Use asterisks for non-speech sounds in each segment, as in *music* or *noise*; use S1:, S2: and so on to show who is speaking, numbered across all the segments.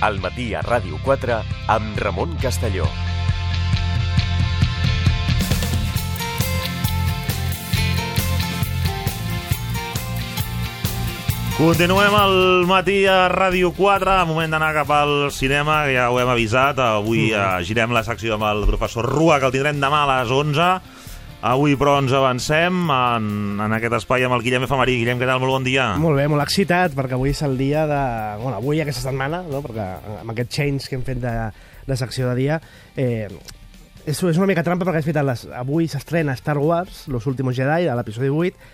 S1: al matí a Ràdio 4 amb Ramon Castelló.
S2: Continuem al matí a Ràdio 4, moment d'anar cap al cinema, ja ho hem avisat. Avui mm. girem la secció amb el professor Rua, que el tindrem demà a les 11. Avui, però, ens avancem en, en aquest espai amb el Guillem Efemarí. Guillem, què tal? Molt bon dia.
S3: Molt bé, molt excitat, perquè avui és el dia de... Bueno, avui, aquesta setmana, no? perquè amb aquest change que hem fet de, de secció de dia, eh, és, és una mica trampa perquè és veritat, les, avui s'estrena Star Wars, Los Últimos Jedi, a l'episodi 8,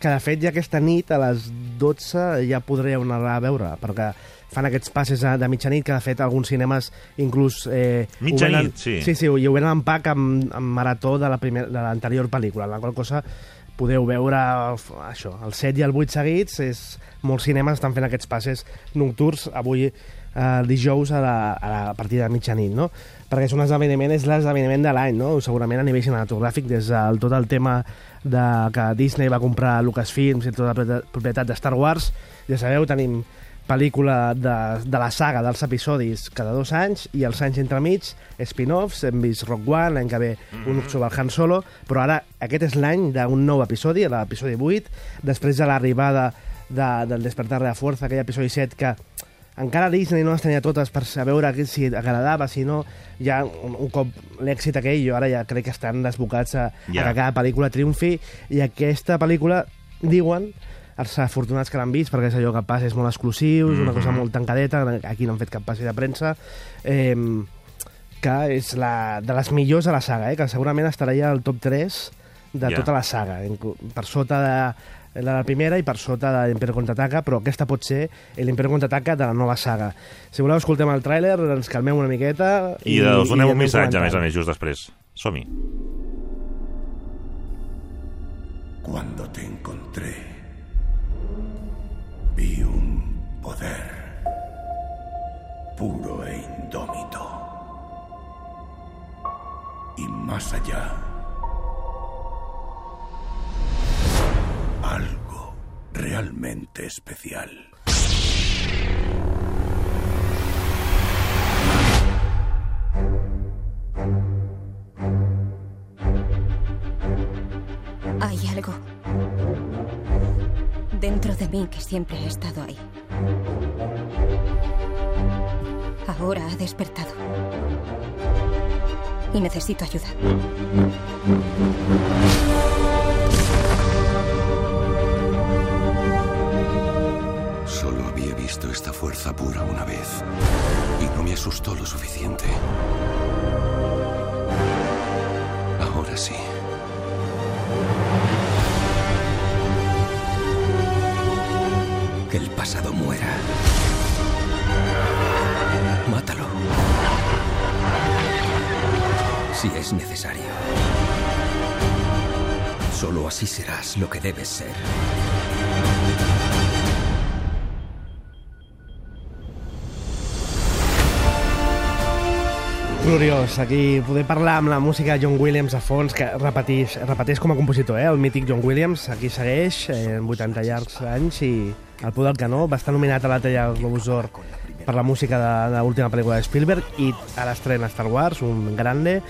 S3: que de fet ja aquesta nit a les 12 ja podreu anar a veure, perquè fan aquests passes de mitjanit, que de fet alguns cinemes inclús... Eh,
S2: mitjanit, sí.
S3: Sí, sí, i ho venen en pack amb, amb marató de l'anterior pel·lícula, en la qual cosa podeu veure això, el 7 i el 8 seguits, és, molts cinemes estan fent aquests passes nocturns avui eh, dijous a, la, a, la, a partir de mitjanit, no? perquè és un esdeveniment, és l'esdeveniment de l'any, no? segurament a nivell cinematogràfic, des del tot el tema de que Disney va comprar Lucasfilms i tota la propietat de Star Wars, ja sabeu, tenim pel·lícula de, de la saga dels episodis cada dos anys i els anys entremig, spin-offs, hem vist Rock One, l'any que ve mm -hmm. un sobre el Han Solo, però ara aquest és l'any d'un nou episodi, l'episodi 8, després de l'arribada de, del Despertar de la Força, aquell episodi 7 que encara Disney no les tenia totes per saber si agradava, si no, ja un, un cop l'èxit aquell, jo ara ja crec que estan desbocats a, yeah. a que cada pel·lícula triomfi, i aquesta pel·lícula, diuen, els afortunats que l'han vist, perquè és allò que passa, és molt exclusiu, és una cosa mhm. molt tancadeta, aquí no han fet cap passi de premsa, eh, que és la, de les millors de la saga, eh, que segurament estaria al top 3 de yeah. tota la saga, per sota de la, la primera i per sota de l'Imperi Contraataca, però aquesta pot ser l'Imperi Contraataca de la nova saga. Si voleu, escoltem el tràiler, ens calmem una miqueta...
S2: I, i us donem un missatge, a més a més, just després. Som-hi.
S4: Cuando te encontré, vi un poder puro e indómito. Y más allá algo realmente especial.
S5: Que siempre ha estado ahí. Ahora ha despertado. Y necesito ayuda.
S4: visto esta fuerza pura una vez y no me asustó lo suficiente. Ahora sí. El pasado muera. Mátalo. Si es necesario. Solo así serás lo que debes ser.
S3: Gloriós, aquí poder parlar amb la música de John Williams a fons, que repeteix, repeteix com a compositor, eh? el mític John Williams, aquí segueix, eh, en 80 llargs anys, i el poder del canó va estar nominat a la talla Globus d'Or per la música de l'última pel·lícula de Spielberg i a l'estrena Star Wars, un grande.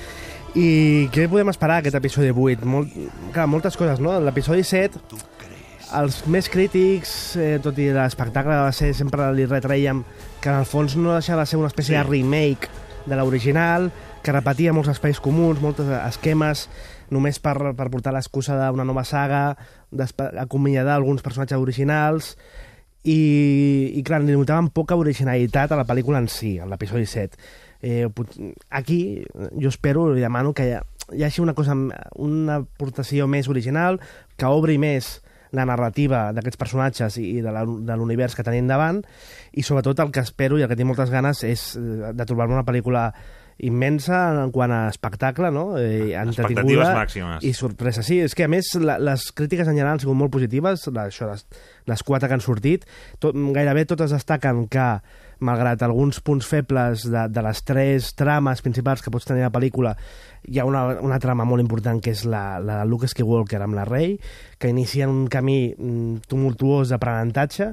S3: I què podem esperar aquest episodi 8? Molt, clar, moltes coses, no? L'episodi 7 els més crítics, eh, tot i l'espectacle va ser, sempre li retreiem que en el fons no deixava de ser una espècie sí. de remake de l'original, que repetia molts espais comuns, molts esquemes, només per, per portar l'excusa d'una nova saga, acomiadar alguns personatges originals, i, i clar, li notaven poca originalitat a la pel·lícula en si, en l'episodi 7. Eh, aquí jo espero, li demano que hi, hagi una cosa, una aportació més original, que obri més la narrativa d'aquests personatges i de l'univers que tenim davant i sobretot el que espero i el que tinc moltes ganes és eh, de trobar-me una pel·lícula immensa en quant a espectacle, no?
S2: Eh, Expectatives màximes.
S3: I sorpresa. Sí, és que a més la, les crítiques en general han sigut molt positives, la, això, les, les quatre que han sortit, tot, gairebé totes destaquen que malgrat alguns punts febles de, de les tres trames principals que pots tenir a la pel·lícula, hi ha una, una trama molt important que és la, la de Luke Skywalker amb la Rey, que inicia un camí mm, tumultuós d'aprenentatge.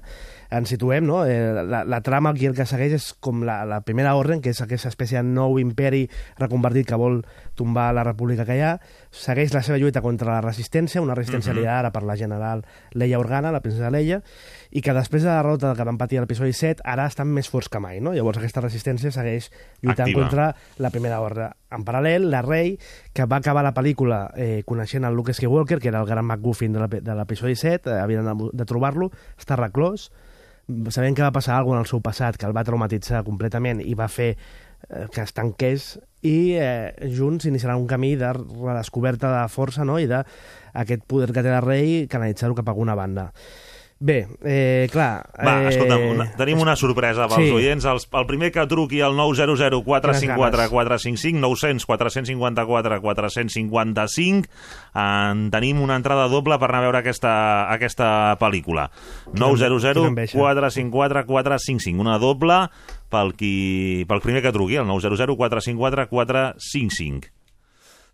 S3: Ens situem, no? Eh, la, la trama aquí el que segueix és com la, la primera ordre, que és aquesta espècie de nou imperi reconvertit que vol tombar la república que hi ha. Segueix la seva lluita contra la resistència, una resistència
S2: Mhm.
S3: liderada per la general Leia Organa, la princesa Leia, i que després de la derrota que van patir a l'episodi 7, ara estan més forts que mai, no? Llavors aquesta resistència segueix lluitant
S2: Activa.
S3: contra la primera ordre. En paral·lel, la Rey, que va acabar la pel·lícula eh, coneixent el Luke Skywalker, que era el gran McGuffin de l'epi- de l'episodi 7, eh, havien de, de trobar-lo, està reclòs, sabent que va passar alguna en el seu passat que el va traumatitzar completament i va fer que es tanqués i eh, junts iniciaran un camí de redescoberta de força no? i d'aquest poder que té la rei canalitzar-ho cap a alguna banda. Bé, eh, clar...
S2: Va,
S3: eh,
S2: escolta'm, una, tenim una sorpresa pels
S3: sí.
S2: oients. El, el primer que truqui al 900 454 455, 900 454 455, en tenim una entrada doble per anar a veure aquesta, aquesta pel·lícula. 900
S3: quina enveja.
S2: 454 455, una doble pel, qui, pel primer que truqui, el 900 454 455.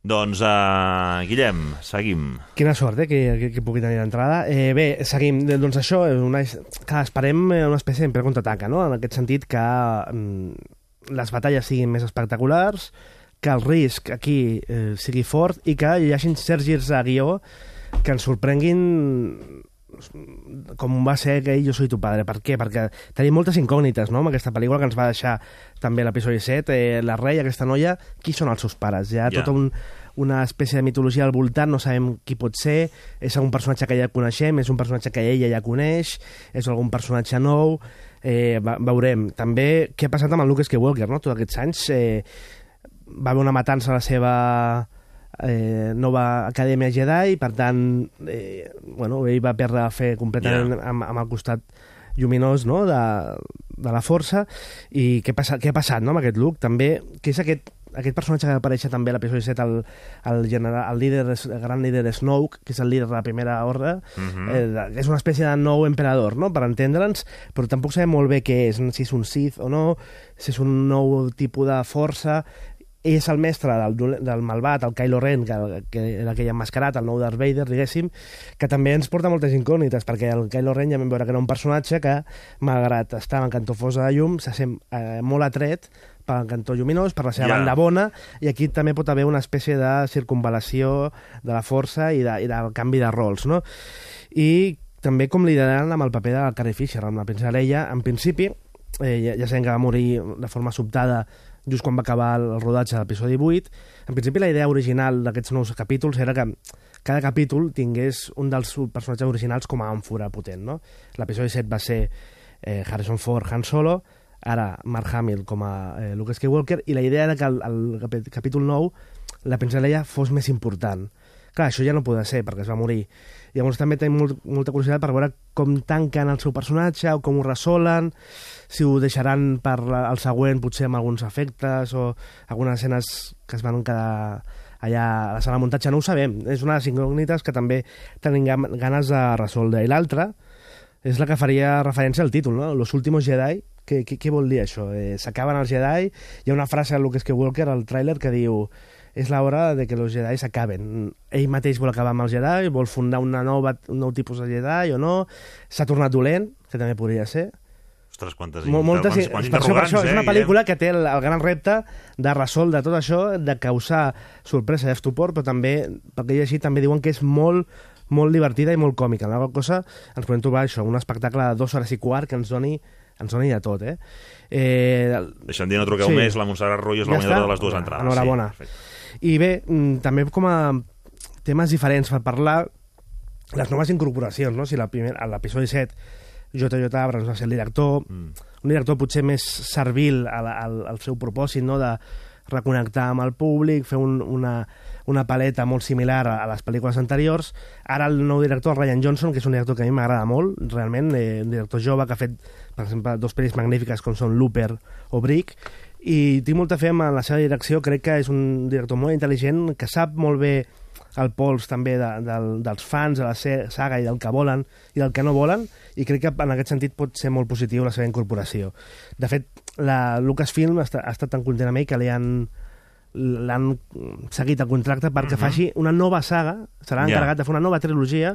S2: Doncs, uh, Guillem, seguim.
S3: Quina sort, eh, que, que, que pugui tenir d'entrada. Eh, bé, seguim. Eh, Doncs això, és una, clar, esperem eh, una espècie d'imperi contraataca, no? En aquest sentit que mm, les batalles siguin més espectaculars, que el risc aquí eh, sigui fort i que hi hagin certs girs de guió que ens sorprenguin com va ser que Jo soy tu padre. Per què? Perquè tenim moltes incògnites no? amb aquesta pel·lícula que ens va deixar també l'episodi 7. Eh, la rei, aquesta noia, qui són els seus pares? Hi ha yeah. tota un, una espècie de mitologia al voltant, no sabem qui pot ser, és algun personatge que ja coneixem, és un personatge que ella ja coneix, és algun personatge nou, eh, veurem. També què ha passat amb el Luke Skywalker, no? Tots aquests anys eh, va haver una matança a la seva eh, nova acadèmia Jedi i per tant eh, bueno, ell va perdre la fe completament
S2: Ja.
S3: amb, amb el costat lluminós no? de, de la força i què, passa, què ha passat no? amb aquest Luke també, que és aquest, aquest personatge que va aparèixer també a l'episodi 7 el, el, general, el, líder, el gran líder Snoke que és el líder de la primera ordre
S2: Mhm.
S3: eh, de- és una espècie de nou emperador no? per entendre'ns, però tampoc sabem molt bé què és, si és un Sith o no si és un nou tipus de força és el mestre del, del malvat, el Kylo Ren, que, que era aquell emmascarat, el nou Darth Vader, diguéssim, que també ens porta moltes incògnites, perquè el Kylo Ren ja vam veure que era un personatge que, malgrat estar en cantó fosa de llum, se sent eh, molt atret pel cantó lluminós, per la seva
S2: Ja.
S3: banda bona, i aquí també pot haver una espècie de circunvalació de la força i, de, i del canvi de rols, no? I també com liderant amb el paper de Carrie Fisher, amb la princesa Leia, en principi, eh, ja, ja sabem que va morir de forma sobtada just quan va acabar el rodatge de l'episodi 8. En principi, la idea original d'aquests nous capítols era que cada capítol tingués un dels personatges originals com a àmfora potent, no? L'episodi 7 va ser eh, Harrison Ford, Han Solo, ara Mark Hamill com a eh, Luke Skywalker, i la idea era que el, el capítol 9 la princesa fos més important. Clar, això ja no podrà ser, perquè es va morir. Llavors també tenim molt, molta curiositat per veure com tanquen el seu personatge o com ho resolen, si ho deixaran per el següent, potser amb alguns efectes o algunes escenes que es van quedar allà a la sala de muntatge, no ho sabem. És una de les incògnites que també tenim ganes de resoldre. I l'altra és la que faria referència al títol, no? Los últimos Jedi. Què, què, què vol dir això? Eh, S'acaben els Jedi. Hi ha una frase de Luke Skywalker al tràiler que diu és l'hora de que els Jedi s'acaben. Ell mateix vol acabar amb els Jedi, vol fundar una nova, un nou tipus de Jedi o no. S'ha tornat dolent, que també podria ser.
S2: Ostres, quantes,
S3: Mol, moltes,
S2: quants, quants
S3: per això, per això,
S2: interrogants,
S3: és una
S2: eh,
S3: pel·lícula que té el, el gran repte de resoldre tot això, de causar sorpresa i estupor, però també, pel que he llegit, també diuen que és molt molt divertida i molt còmica. La qual cosa ens podem trobar això, un espectacle de dues hores i quart que ens doni, ens doni de tot, eh? eh
S2: Deixa'm dir, no truqueu
S3: Sí.
S2: més, la Montserrat Ruiz és
S3: Ja
S2: la guanyadora de les dues entrades.
S3: Enhorabona.
S2: Sí, perfecte.
S3: I bé, mm, també com a temes diferents per parlar, les noves incorporacions, no? Si l'episodi 7 J.J. Abrams va ser el director,
S2: Mm.
S3: un director potser més servil al, al, al seu propòsit, no?, de reconnectar amb el públic, fer un, una, una paleta molt similar a, a les pel·lícules anteriors. Ara el nou director, Ryan Johnson, que és un director que a mi m'agrada molt, realment, eh, un director jove que ha fet, per exemple, dos pel·lis magnífiques com són Looper o Brick, i tinc molta fe en la seva direcció, crec que és un director molt intel·ligent, que sap molt bé el pols també de, del, dels fans de la saga i del que volen i del que no volen, i crec que en aquest sentit pot ser molt positiu la seva incorporació. De fet, la Lucasfilm ha, estat- ha estat tan content amb ell que li han l'han seguit el contracte perquè faci una nova saga, serà encarregat de fer una nova trilogia,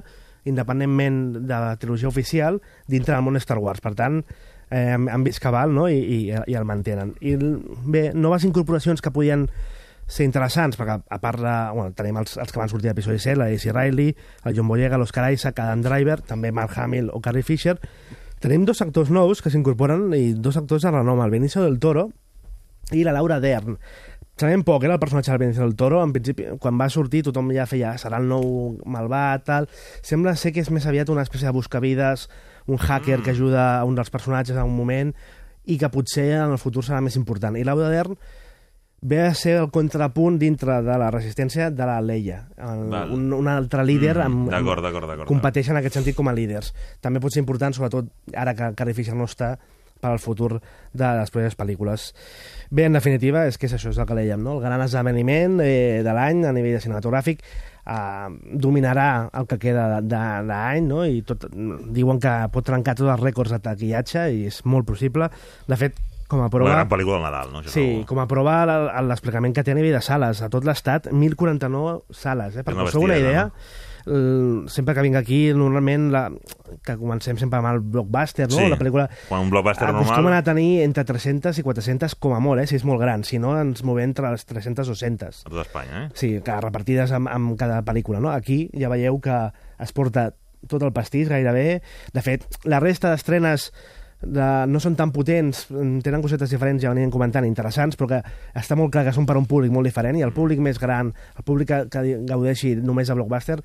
S3: independentment de la trilogia oficial, dintre del món Star Wars. Per tant, eh, han vist cabal no? I, i, i el mantenen. I bé, noves incorporacions que podien ser interessants, perquè a part de, bueno, tenim els, els que van sortir a l'episodi 7, la Daisy Riley, el John Boyega, l'Oscar Isaac, Adam Driver, també Mark Hamill o Carrie Fisher. Tenim dos actors nous que s'incorporen i dos actors de renom, el Benicio del Toro i la Laura Dern. Sabem poc, era el personatge del Benicio del Toro, en principi, quan va sortir tothom ja feia serà el nou malvat, tal... Sembla ser que és més aviat una espècie de buscavides, un hacker que ajuda a un dels personatges en un moment i que potser en el futur serà més important. I Laura Dern ve a ser el contrapunt dintre de la resistència de la Leia, el,
S2: Val.
S3: un, un altre líder
S2: Mm,
S3: amb,
S2: d'acord,
S3: amb-
S2: d'acord, d'acord.
S3: competeix en aquest sentit com a líders. També pot ser important, sobretot ara que Carrie Fisher no està, per al futur de les properes pel·lícules. Bé, en definitiva, és que és això, és el que dèiem, no? El gran esdeveniment eh, de l'any a nivell de cinematogràfic eh, dominarà el que queda d'any, no? I tot, diuen que pot trencar tots els rècords de taquillatge i és molt possible. De fet, com a
S2: Una
S3: prova...
S2: gran pel·lícula de Nadal, no? Això
S3: Sí,
S2: segur.
S3: com a prova l- l'explicament que té a nivell de sales. A tot l'estat, 1.049 sales. Eh? Per
S2: una
S3: que us feu una idea,
S2: no?
S3: sempre que vinc aquí, normalment, la, que comencem sempre amb el blockbuster, no?
S2: Sí.
S3: La pel·lícula
S2: Quan un blockbuster
S3: acostumen
S2: normal...
S3: a tenir entre 300 i 400 com a molt, eh? si és molt gran. Si no, ens movem entre les 300 o 200.
S2: A tot Espanya, eh?
S3: Sí, que repartides amb, amb cada pel·lícula. No? Aquí ja veieu que es porta tot el pastís gairebé. De fet, la resta d'estrenes de, no són tan potents, mm, tenen cosetes diferents, ja venien comentant, interessants, però que està molt clar que són per un públic molt diferent, i el públic més gran, el públic que, que gaudeixi només de blockbuster,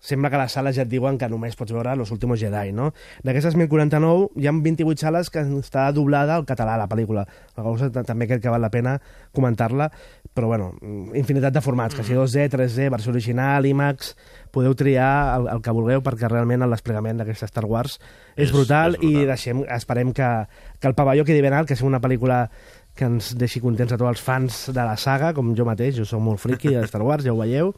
S3: sembla que les sales ja et diuen que només pots veure Los últimos Jedi, no? D'aquestes 1049, hi ha 28 sales que està doblada al català, la pel·lícula. La cosa ta- també crec que val la pena comentar-la, però bueno, mm, infinitat de formats, que si 2D, 3D, versió original, IMAX, podeu triar el, el que vulgueu perquè realment el desplegament d'aquesta Star Wars és,
S2: És-
S3: brutal,
S2: és brutal.
S3: i deixem, esperem que, que el pavelló quedi ben alt, que sigui una pel·lícula que ens deixi contents a tots els fans de la saga, com jo mateix, jo sóc molt friki de Star Wars, ja ho veieu,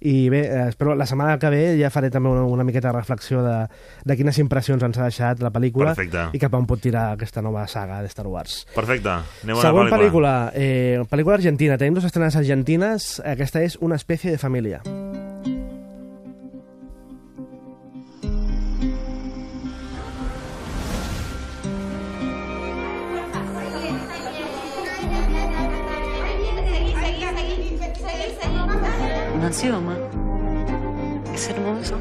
S3: i bé, eh, espero la setmana que ve ja faré també una, una miqueta de reflexió de, de quines impressions ens ha deixat la pel·lícula
S2: Perfecte.
S3: i cap a on pot tirar aquesta nova saga de Star Wars.
S2: Perfecte. Anem a
S3: Següent
S2: una pel·lícula.
S3: pel·lícula, eh, pel·lícula argentina. Tenim dues estrenes argentines. Aquesta és Una especie de família.
S6: Un ansioma. Es hermoso.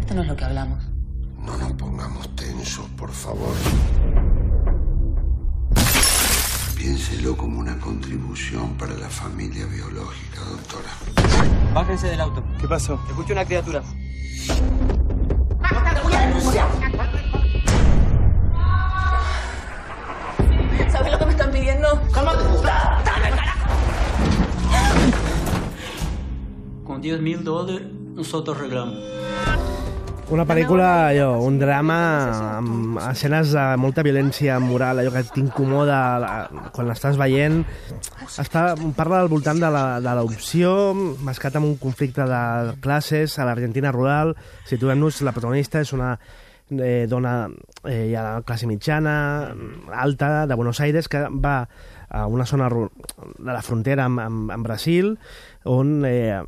S6: Esto no es lo que hablamos.
S4: No nos pongamos tensos, por favor. Piénselo como una contribución para la familia biológica, doctora.
S7: Bájense del auto.
S8: ¿Qué pasó?
S7: Escuché una criatura.
S6: ¿Sabes lo que me están pidiendo?
S7: Con 10 mil dólares, nosotros arreglamos.
S3: Una pel·lícula, allò, un drama amb escenes de molta violència moral, allò que t'incomoda la- quan l'estàs veient. Està, parla al voltant de la- de l'opció, mascat amb un conflicte de classes a l'Argentina rural. Situem-nos, la protagonista és una eh, dona eh, ja de classe mitjana, alta, de Buenos Aires, que va a una zona de la frontera amb, amb, amb Brasil, on eh,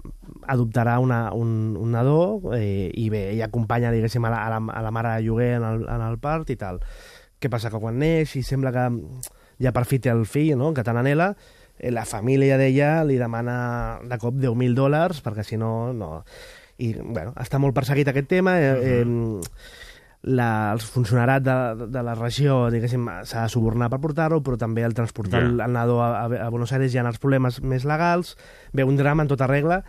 S3: adoptarà una, un, un nadó eh, i bé, ella acompanya, diguéssim, a la, a la, a la mare de lloguer en el, en el part i tal. Què passa? Que quan neix i sembla que ja per fi té el fill, no?, que tant anela, eh, la família d'ella li demana de cop 10.000 dòlars, perquè si no, no... I, bueno, està molt perseguit aquest tema, eh, eh, la, els funcionarats de, de la regió, diguéssim, s'ha de subornar per portar-ho, però també el transportar
S2: Ja.
S3: el, el nadó a, a, Buenos Aires hi ha els problemes més legals, ve un drama en tota regla,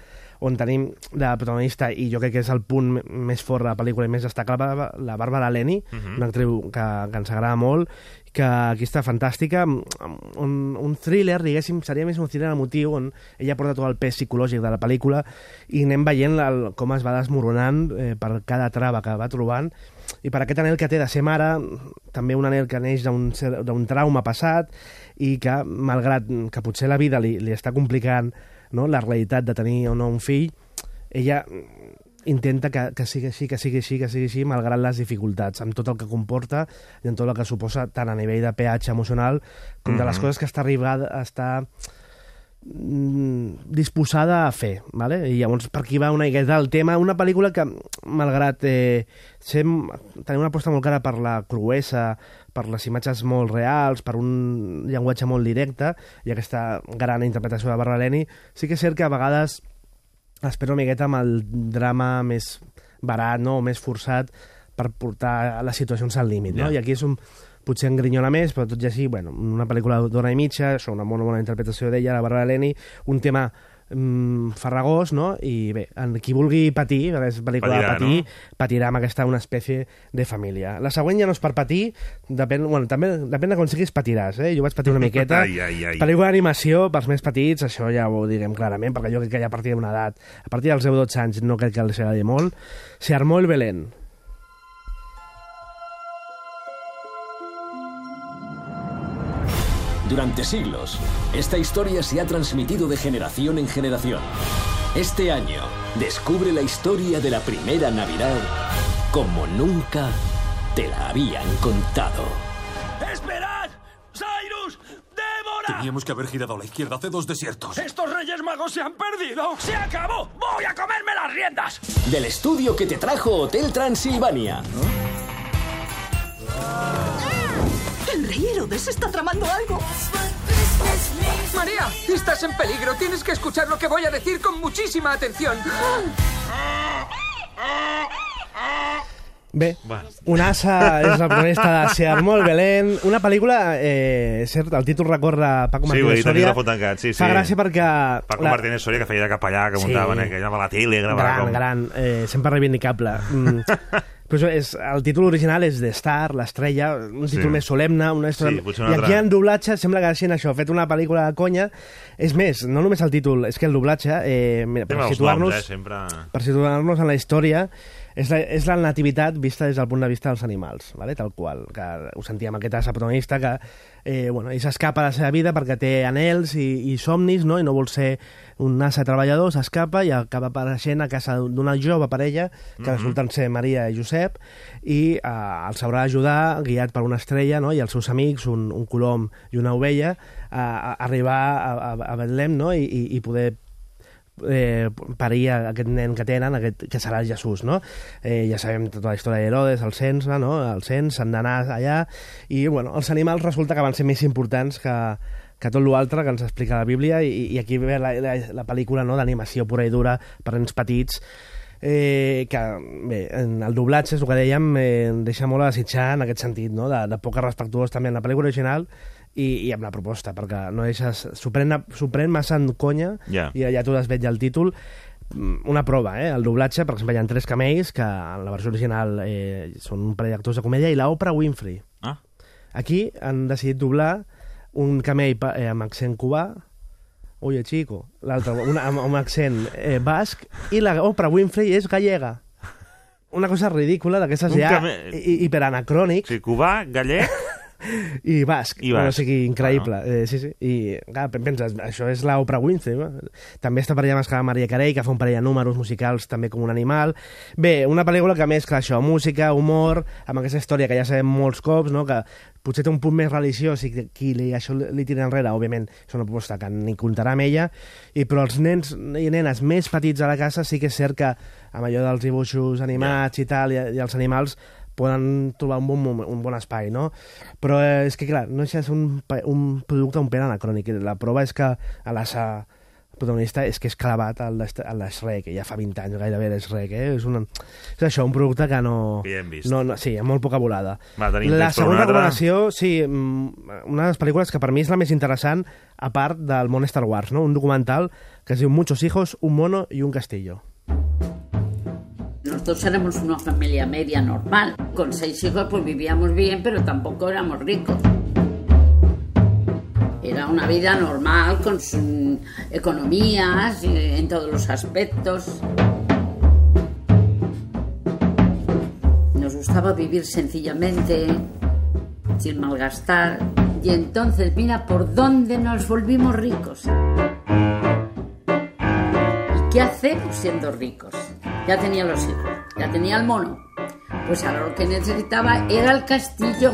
S3: on tenim de protagonista, i jo crec que és el punt més fort de la pel·lícula i més destacable, la Bàrbara Leni, una actriu que, que ens agrada molt, que aquí està fantàstica, un, un thriller, diguéssim, seria més un thriller emotiu, on ella porta tot el pes psicològic de la pel·lícula i anem veient el, com es va desmoronant eh, per cada trava que va trobant i per aquest anel que té de ser mare, també un anel que neix d'un trauma passat i que, malgrat que potser la vida li, li està complicant no, la realitat de tenir o no un fill, ella intenta que, que sigui així, que sigui així, que sigui així, malgrat les dificultats, amb tot el que comporta i amb tot el que suposa tant a nivell de pH emocional com de les
S2: Mhm.
S3: coses que està arribada, està mm, disposada a fer, ¿vale? i llavors per aquí va una miqueta el tema, una pel·lícula que, malgrat eh, ser, tenir una aposta molt cara per la cruesa, per les imatges molt reals, per un llenguatge molt directe, i aquesta gran interpretació de Barbara Leni, sí que és cert que a vegades espero una miqueta amb el drama més barat, no?, o més forçat per portar les situacions al límit, no?
S2: Ja.
S3: I aquí és un, potser en grinyola més, però tot i així, bueno, una pel·lícula d'hora i mitja, això, una molt bona interpretació d'ella, la Barbara Leni, un tema mm, farragós, no? I bé, en qui vulgui patir, perquè és pel·lícula
S2: Patirà,
S3: de patir,
S2: no?
S3: patirà amb aquesta una espècie de família. La següent ja no és per patir, depèn, bueno, també depèn de com siguis patiràs, eh? Jo vaig patir una *laughs* miqueta.
S2: Ai, ai, ai.
S3: Pel·lícula d'animació, pels més petits, això ja ho direm clarament, perquè jo crec que ja a partir d'una edat, a partir dels 10-12 anys, no crec que els agradi molt, se armó el Belén.
S8: Durante siglos, esta historia se ha transmitido de generación en generación. Este año, descubre la historia de la primera Navidad como nunca te la habían contado.
S9: ¡Esperad! ¡Cyrus! ¡Débora!
S10: Teníamos que haber girado a la izquierda hace dos desiertos.
S9: ¡Estos reyes magos se han perdido! ¡Se acabó! ¡Voy a comerme las riendas!
S8: Del estudio que te trajo Hotel Transilvania.
S6: El rey Herodes está tramando algo.
S11: María, estás en peligro. Tienes que escuchar lo que voy a decir con muchísima atención.
S3: Bé, un asa és la protagonista de Se armó el Belén, una pel·lícula, eh, cert, el títol recorda Paco
S2: Sí, ho he
S3: Martínez
S2: dit
S3: Soria.
S2: tancat, sí, sí.
S3: Fa gràcia perquè...
S2: Paco
S3: la-
S2: Martínez Soria, que feia de capellà, que
S3: Sí.
S2: muntaven sí. aquella a la tele, gravava
S3: gran,
S2: com...
S3: gran, eh, sempre reivindicable. Mm. *laughs* Però això és, el títol original és The Star, l'estrella, un títol
S2: Sí.
S3: més solemne, una història...
S2: Sí,
S3: I aquí en doblatge sembla que hagin això, fet una pel·lícula de conya. És més, no només el títol, és que el doblatge, eh, mira, per situar-nos
S2: eh, sempre...
S3: per situar-nos en la història, és la, és la nativitat vista des del punt de vista dels animals, vale? tal qual, que ho sentíem aquest asa protagonista que eh, bueno, ell s'escapa de la seva vida perquè té anels i, i somnis no? i no vol ser un asa treballador, s'escapa i acaba apareixent a casa d'una jove parella que
S2: Mhm.
S3: resulten ser Maria i Josep i eh, els haurà d'ajudar guiat per una estrella no? i els seus amics, un, un colom i una ovella a, a arribar a, a, a Betlem no? I, i, i poder eh, parir aquest nen que tenen, aquest, que serà Jesús, no? Eh, ja sabem tota la història d'Herodes, el cens, no? El cens, s'han d'anar allà, i, bueno, els animals resulta que van ser més importants que, que tot l'altre que ens explica la Bíblia, i, i aquí ve la, la, la pel·lícula no? d'animació pura i dura per nens petits, eh, que bé, en el doblatge, és el que dèiem, eh, deixa molt a desitjar en aquest sentit, no? de, de poc respectuós també en la pel·lícula original i, i amb la proposta, perquè no deixes... S'ho pren, massa en conya
S2: Ja.
S3: i ja t'ho desvetlla el títol. Mm, Una prova, eh? El doblatge, per exemple, hi ha tres camells que en la versió original eh, són un parell d'actors de comèdia i la Oprah Winfrey.
S2: Ah.
S3: Aquí han decidit doblar un camell eh, amb accent cubà, oye chico, l'altre amb, amb accent eh, basc, i la Oprah Winfrey és gallega. Una cosa ridícula d'aquestes ja
S2: camell-
S3: hi- hiperanacrònics.
S2: Sí, cubà, gallec...
S3: I basc,
S2: I basc.
S3: o sigui, increïble. Bueno. Eh, sí, sí. I, clar, penses, això és la Oprah Winfrey. No? També està per allà més que Maria Carey, que fa un parell de números musicals també com un animal. Bé, una pel·lícula que mescla això, música, humor, amb aquesta història que ja sabem molts cops, no? que potser té un punt més religiós i que qui li, això li tira enrere, òbviament, és una proposta que ni comptarà amb ella, i, però els nens i nenes més petits a la casa sí que és cert que amb allò dels dibuixos animats i tal, i, i els animals poden trobar un bon, moment, un bon espai, no? Però eh, és que, clar, no és un, un producte un pèl anacrònic. La prova és que a l'assa el protagonista és que és clavat al, a l'Shrek, ja fa 20 anys gairebé l'Shrek, eh? És, una, és això, un producte que no...
S2: Que ja hem vist.
S3: No, no, sí, amb molt poca volada.
S2: Va, tenim
S3: la segona recomanació, sí, mm, una de les pel·lícules que per mi és la més interessant, a part del món Star Wars, no? un documental que es diu Muchos hijos, un mono y un castillo.
S12: Nosotros éramos una familia media normal. Con seis hijos pues vivíamos bien, pero tampoco éramos ricos. Era una vida normal, con sus economías, eh, en todos los aspectos. Nos gustaba vivir sencillamente, sin malgastar. Y entonces, mira por dónde nos volvimos ricos. ¿Y qué hacemos siendo ricos? Ya tenía los hijos, ya tenía el mono. Pues ahora lo que necesitaba era el castillo.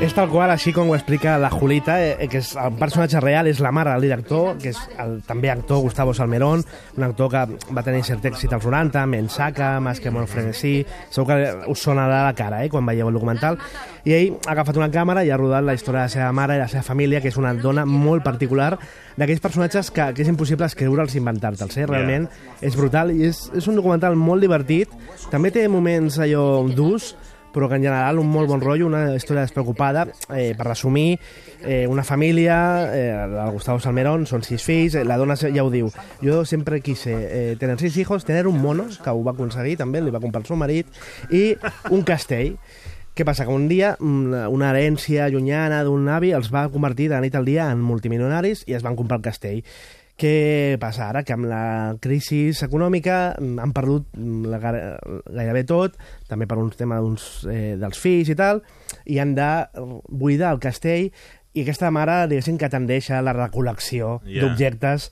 S3: És tal qual, així com ho explica la Julita, eh, que és el personatge real és la mare del director, que és el, també actor Gustavo Salmerón, un actor que va tenir cert èxit als 90, Mensaca, Más que amor frenesí, segur que us sonarà la cara eh, quan veieu el documental, i ell ha agafat una càmera i ha rodat la història de la seva mare i la seva família, que és una dona molt particular, d'aquells personatges que, que és impossible escriure'ls i inventar-te'ls, eh? realment és brutal i és, és un documental molt divertit, també té moments allò durs, però que en general un molt bon rotllo, una història despreocupada. Eh, per resumir, eh, una família, eh, el Gustavo Salmerón, són sis fills, eh, la dona ja ho diu, jo sempre quise eh, tener sis hijos, tener un mono, que ho va aconseguir també, li va comprar el seu marit, i un castell. Què passa? Que un dia una, una herència llunyana d'un avi els va convertir de nit al dia en multimilionaris i es van comprar el castell. Què passa ara? Que amb la crisi econòmica mm, han perdut mm, la, gairebé tot, també per un tema eh, dels fills i tal, i han de buidar el castell i aquesta mare, diguéssim, que tendeix a la recol·lecció
S2: Ja.
S3: d'objectes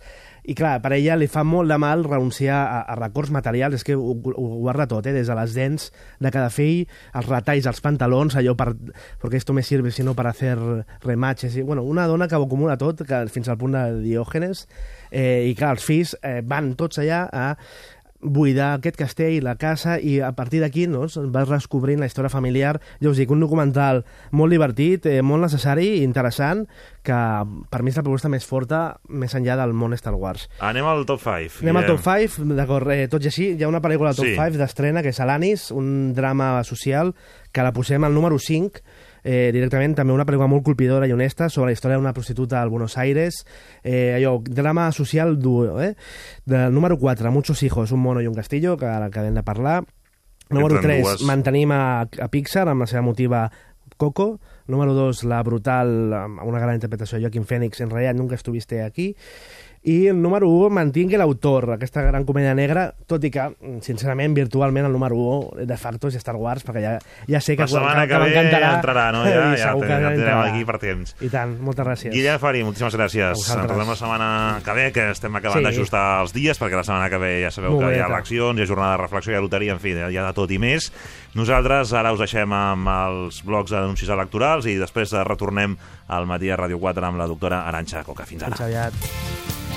S3: i clar, per ella li fa molt de mal renunciar a, a records materials, és que ho, ho guarda tot, eh? des de les dents de cada fill, els retalls, els pantalons, allò per... perquè esto me sirve sino para hacer rematches. I, bueno, una dona que ho acumula tot, que fins al punt de Diògenes, eh, i clar, els fills eh, van tots allà a buidar aquest castell, la casa, i a partir d'aquí no, es va descobrint la història familiar. Ja us dic, un documental molt divertit, eh, molt necessari i interessant, que per mi és la proposta més forta més enllà del món Star Wars.
S2: Anem al top 5.
S3: Anem al top 5, d'acord, eh, tot i així, hi ha una pel·lícula al top
S2: Sí.
S3: 5 d'estrena, que és Alanis, un drama social, que la posem al número 5, eh, directament també una pel·lícula molt colpidora i honesta sobre la història d'una prostituta al Buenos Aires, eh, allò, drama social dur, eh? Del número 4, Muchos hijos, un mono i un castillo, que ara acabem de parlar. Número
S2: Entren
S3: 3,
S2: dues.
S3: mantenim a, a Pixar amb la seva motiva Coco. Número 2, la brutal, amb una gran interpretació de Joaquín Phoenix, en realitat nunca estuviste aquí. I el número 1 mantinc l'autor, aquesta gran comèdia negra, tot i que, sincerament, virtualment el número 1 de facto és Star Wars, perquè ja, ja sé que,
S2: La setmana que, ve
S3: m'encantarà.
S2: entrarà, no? *laughs* Ja, ja,
S3: que
S2: ja tindrem aquí per temps.
S3: I tant, moltes gràcies.
S2: Guillem Fari, moltíssimes gràcies. Ens trobem la setmana que ve, que estem acabant
S3: Sí.
S2: d'ajustar els dies, perquè la setmana que ve ja sabeu
S3: Molt
S2: que
S3: bé,
S2: hi ha eleccions, hi ha jornada de reflexió, hi ha loteria, en fi, hi ha de tot i més. Nosaltres ara us deixem amb els blocs d'anuncis electorals i després retornem al matí a Ràdio 4 amb la doctora Aranxa Coca. Fins ara.
S3: Fins aviat.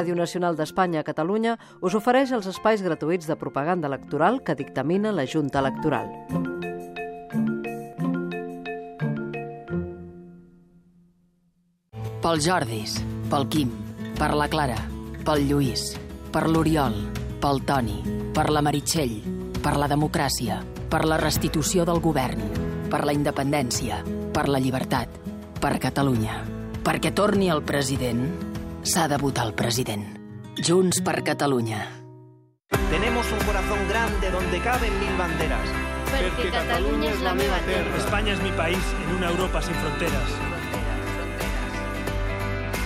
S13: Ràdio Nacional d'Espanya a Catalunya us ofereix els espais gratuïts de propaganda electoral que dictamina la Junta Electoral.
S14: Pel Jordis, pel Quim, per la Clara, pel Lluís, per l'Oriol, pel Toni, per la Meritxell, per la democràcia, per la restitució del govern, per la independència, per la llibertat, per Catalunya. Perquè torni el president, s'ha de votar el president. Junts per Catalunya.
S15: Tenemos un corazón grande donde caben mil banderas.
S16: Porque Cataluña es la meva terra.
S17: España es mi país en una Europa sin fronteras.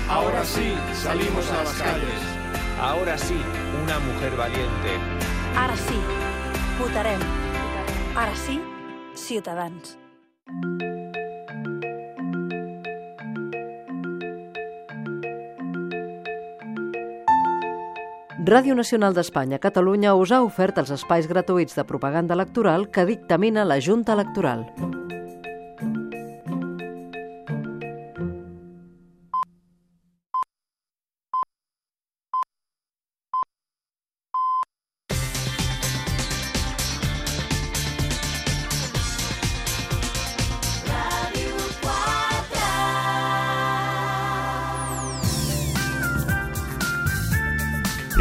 S18: Ahora sí, salimos a las calles.
S15: Ahora sí, una mujer valiente.
S19: Ara sí, votarem. Ara sí, Ciutadans.
S13: Ràdio Nacional d'Espanya Catalunya us ha ofert els espais gratuïts de propaganda electoral que dictamina la Junta Electoral.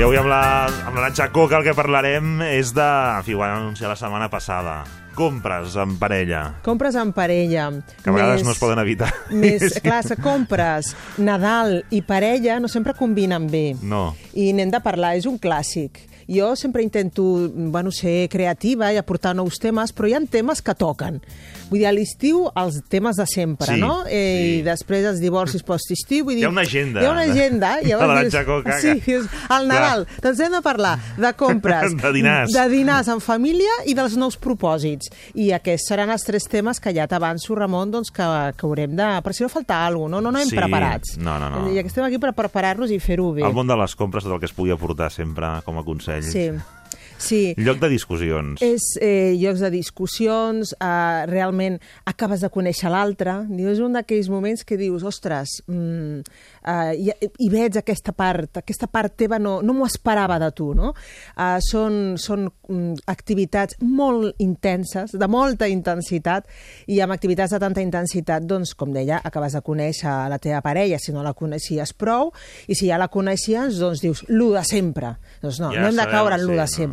S2: I avui amb la, amb la Natxa Coca el que parlarem és de... En fi, ho vam anunciar la setmana passada. Compres en parella.
S20: Compres en parella.
S2: Que a vegades més, no es poden evitar.
S20: Més, *laughs* clar, compres, Nadal i parella no sempre combinen bé.
S2: No.
S20: I n'hem de parlar, és un clàssic. Jo sempre intento, bueno, ser creativa i aportar nous temes, però hi ha temes que toquen. Vull dir, a l'estiu els temes de sempre,
S2: sí,
S20: no? Eh,
S2: sí.
S20: I després els divorcis post-estiu.
S2: Hi ha una agenda.
S20: Hi ha una agenda. I *laughs*
S2: llavors dius,
S20: sí, dius, al Nadal. Clar. Doncs hem de parlar de compres, *laughs*
S2: de dinars.
S20: de dinars en família i dels nous propòsits. I aquests seran els tres temes que ja t'avanço, Ramon, doncs que, que haurem de... Per si no falta alguna cosa, no? No anem
S2: sí.
S20: preparats.
S2: No, no, no.
S20: I que estem aquí per preparar-nos i fer-ho bé.
S2: El món de les compres, tot el que es pugui aportar sempre com a consell.
S20: Sí. Sí.
S2: Lloc de discussions.
S20: És eh, llocs de discussions, eh, realment acabes de conèixer l'altre, és un d'aquells moments que dius, ostres, mm, eh, i, i veig aquesta part, aquesta part teva no, no m'ho esperava de tu, no? Eh, són són mm, activitats molt intenses, de molta intensitat, i amb activitats de tanta intensitat, doncs, com deia, acabes de conèixer la teva parella, si no la coneixies prou, i si ja la coneixies, doncs dius, lo de sempre. Doncs no,
S2: ja
S20: no hem de caure en lo
S2: sí,
S20: de sempre. No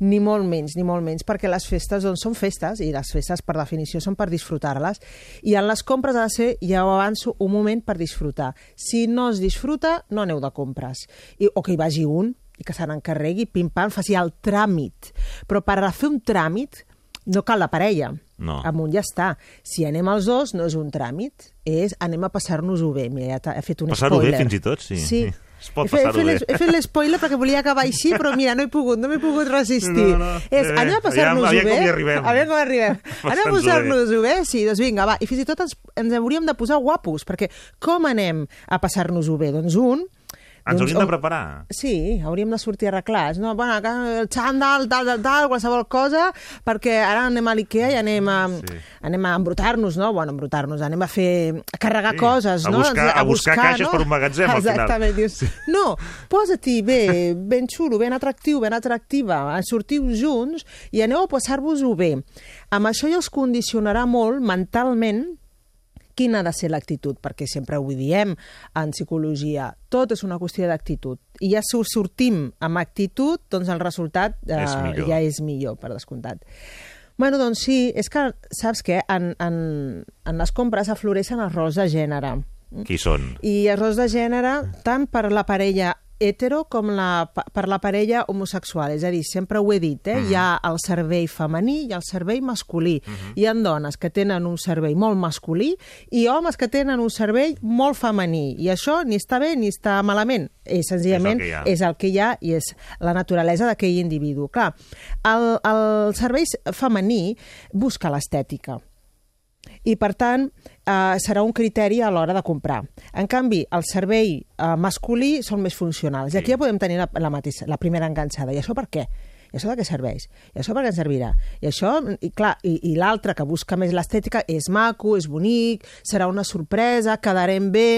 S20: ni molt menys, ni molt menys, perquè les festes doncs, són festes i les festes per definició són per disfrutar-les i en les compres ha de ser, ja ho avanço, un moment per disfrutar. Si no es disfruta, no aneu de compres. I, o que hi vagi un i que se n'encarregui, pim-pam, faci el tràmit. Però per fer un tràmit no cal la parella.
S2: No.
S20: Amunt ja està. Si anem els dos, no és un tràmit, és anem a passar-nos-ho bé. Mira, ja he fet un
S2: Passar-ho
S20: spoiler.
S2: bé fins i tot, sí.
S20: Sí. *laughs*
S2: Es pot passar-ho bé.
S20: he fet l'espoiler perquè volia acabar així, però mira, no he pogut, no m'he pogut resistir.
S2: No, no.
S20: És, anem a passar-nos-ho
S2: aviam-
S20: bé.
S2: aviam com hi arribem.
S20: Aviam com arribem. Anem a
S2: Passar-nos-ho
S20: bé. Sí, doncs vinga, va. I fins i tot ens, ens hauríem de posar guapos, perquè com anem a passar-nos-ho bé? Doncs un...
S2: Ens
S20: doncs,
S2: hauríem de preparar.
S20: Sí, hauríem de sortir arreglats. No, bueno, el xandall, tal, tal, tal, qualsevol cosa, perquè ara anem a l'Ikea i anem a,
S2: Sí.
S20: anem a embrutar-nos, no? Bueno, embrutar-nos, anem a fer... a carregar
S2: Sí,
S20: coses,
S2: a
S20: no?
S2: buscar- a buscar caixes per un magatzem, al final.
S20: Exactament, dius, no, posa-t'hi bé, ben xulo, ben atractiu, ben atractiva, sortiu junts i aneu a passar-vos-ho bé. Amb això ja us condicionarà molt mentalment quina ha de ser l'actitud, perquè sempre ho diem en psicologia, tot és una qüestió d'actitud. I ja si us sortim amb actitud, doncs el resultat eh,
S2: És millor.
S20: ja és millor, per descomptat. Bueno, doncs sí, és que, saps què? En, en, en les compres afloreixen els rols de gènere.
S2: Qui són?
S20: I els rols de gènere, tant per la parella hetero com la, per la parella homosexual. És a dir, sempre ho he dit, eh?
S2: Mhm.
S20: hi ha el cervell femení i el cervell masculí. Hi ha dones que tenen un cervell molt masculí i homes que tenen un cervell molt femení. I això ni està bé ni està malament. És, senzillament,
S2: És el que hi ha.
S20: és el que hi ha i és la naturalesa d'aquell individu. Clar, el, el cervell femení busca l'estètica i, per tant, eh, serà un criteri a l'hora de comprar. En canvi, el servei eh, masculí són més funcionals. I aquí ja podem tenir la, la, mateixa, la primera enganxada. I això per què? I això de què serveix? I això per què ens servirà? I això, i clar, i, i l'altre que busca més l'estètica és maco, és bonic, serà una sorpresa, quedarem bé...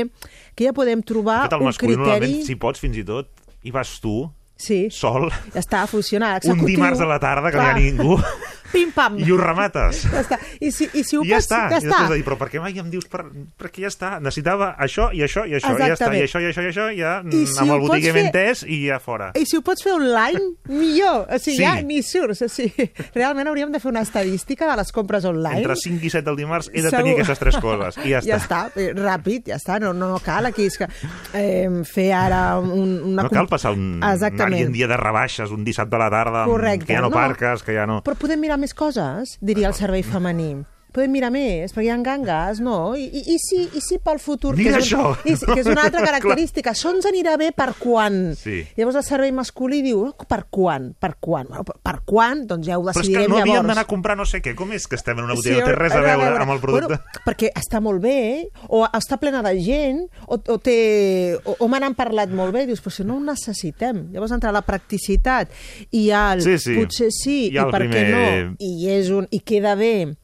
S20: Que ja podem trobar
S2: fet,
S20: un
S2: masculí,
S20: criteri...
S2: si pots, fins i tot, hi vas tu,
S20: sí.
S2: sol,
S20: Ja està, funciona,
S2: un
S20: executiu.
S2: dimarts a la tarda, que no
S20: Clar.
S2: hi ha ningú, *laughs*
S20: Pim-pam.
S2: i ho remates. *laughs*
S20: Ja està. I si, i si ho
S2: I ja
S20: pots...
S2: està.
S20: Ja
S2: I
S20: està.
S2: dir, però per què mai em dius... Per... Perquè ja està. Necessitava això i això i això. I ja està.
S20: Exactament.
S2: I això i això i això. Ja,
S20: I si
S2: amb el botiguer
S20: fer-
S2: entès i ja fora.
S20: I si ho pots fer online, millor. O sigui,
S2: Sí.
S20: ja ni surts. O sigui, realment hauríem de fer una estadística de les compres online.
S2: Entre 5 i 7 del dimarts he de
S20: Segur.
S2: tenir aquestes tres coses. I ja *laughs* està.
S20: Ja està, eh, ràpid, ja està, no, no cal aquí és que, eh, fer ara un, una...
S2: No cal passar un,
S20: Exactament.
S2: un dia de rebaixes, un dissabte a la tarda,
S20: Correcte,
S2: que ja no,
S20: no.
S2: parques, que ja no...
S20: Però podem mirar més coses, diria el servei femení. Podem mirar més, perquè hi ha gangues, no? I, i, i, si, i si pel futur...
S2: Mira
S20: que és, un,
S2: això!
S20: i, si- que és una altra *laughs* característica. això ens anirà bé per quan?
S2: Sí.
S20: Llavors el servei masculí diu, "Oh, per quan? Per quan? Bueno, per, quan? Doncs ja ho
S2: Però és que
S20: decidirem
S2: no havíem
S20: llavors.
S2: d'anar a comprar no sé què. Com és que estem en una
S20: Sí,
S2: botiga? no té res a veure amb el producte.
S20: Bueno, perquè està molt bé, o està plena de gent, o, o, té, o, o me n'han parlat molt bé, i dius, però si no ho necessitem. Llavors entra la practicitat, i el
S2: Sí, sí.
S20: potser sí, i
S2: el
S20: per què
S2: primer-
S20: no, i, és un, i queda bé,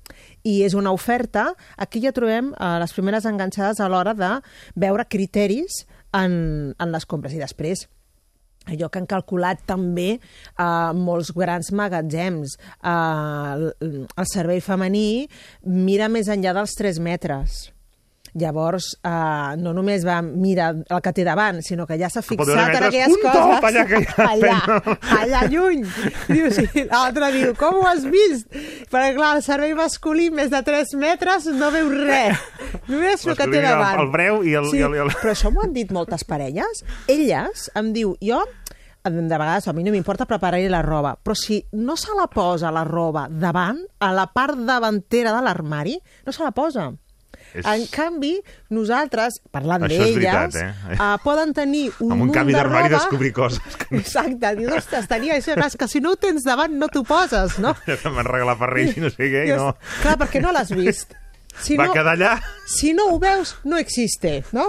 S20: i és una oferta, aquí ja trobem eh, les primeres enganxades a l'hora de veure criteris en, en les compres. I després, allò que han calculat també eh, molts grans magatzems. Eh, el, el servei femení mira més enllà dels 3 metres. Llavors, eh, no només va mirar el que té davant, sinó que ja s'ha fixat en aquelles
S2: un
S20: coses...
S2: top allà que *laughs*
S20: allà, allà lluny. Diu, sí, L'altre diu, com ho has vist? Perquè, clar, el servei masculí, més de 3 metres, no veu res. Només el que té
S2: Masculí, el-
S20: davant.
S2: el breu i el-
S20: Sí,
S2: i el- i el-
S20: però això m'ho han dit moltes parelles. Elles em diu, jo de vegades a mi no m'importa preparar-li la roba, però si no se la posa la roba davant, a la part davantera de l'armari, no se la posa.
S2: És-
S20: En canvi, nosaltres, parlant d'elles,
S2: eh?
S20: uh, poden tenir un
S2: Amb un
S20: munt
S2: canvi
S20: de
S2: d'armari
S20: roba...
S2: descobrir coses. Que
S20: Exacte, dius, ostres, tenia això, és que si no ho tens davant no t'ho poses, no? *laughs*
S2: que m'han regalat per Reis i no sé què, i no...
S20: Clar, perquè no l'has vist. Si
S2: Va
S20: no,
S2: quedar allà...
S20: si no ho veus, no existe, no?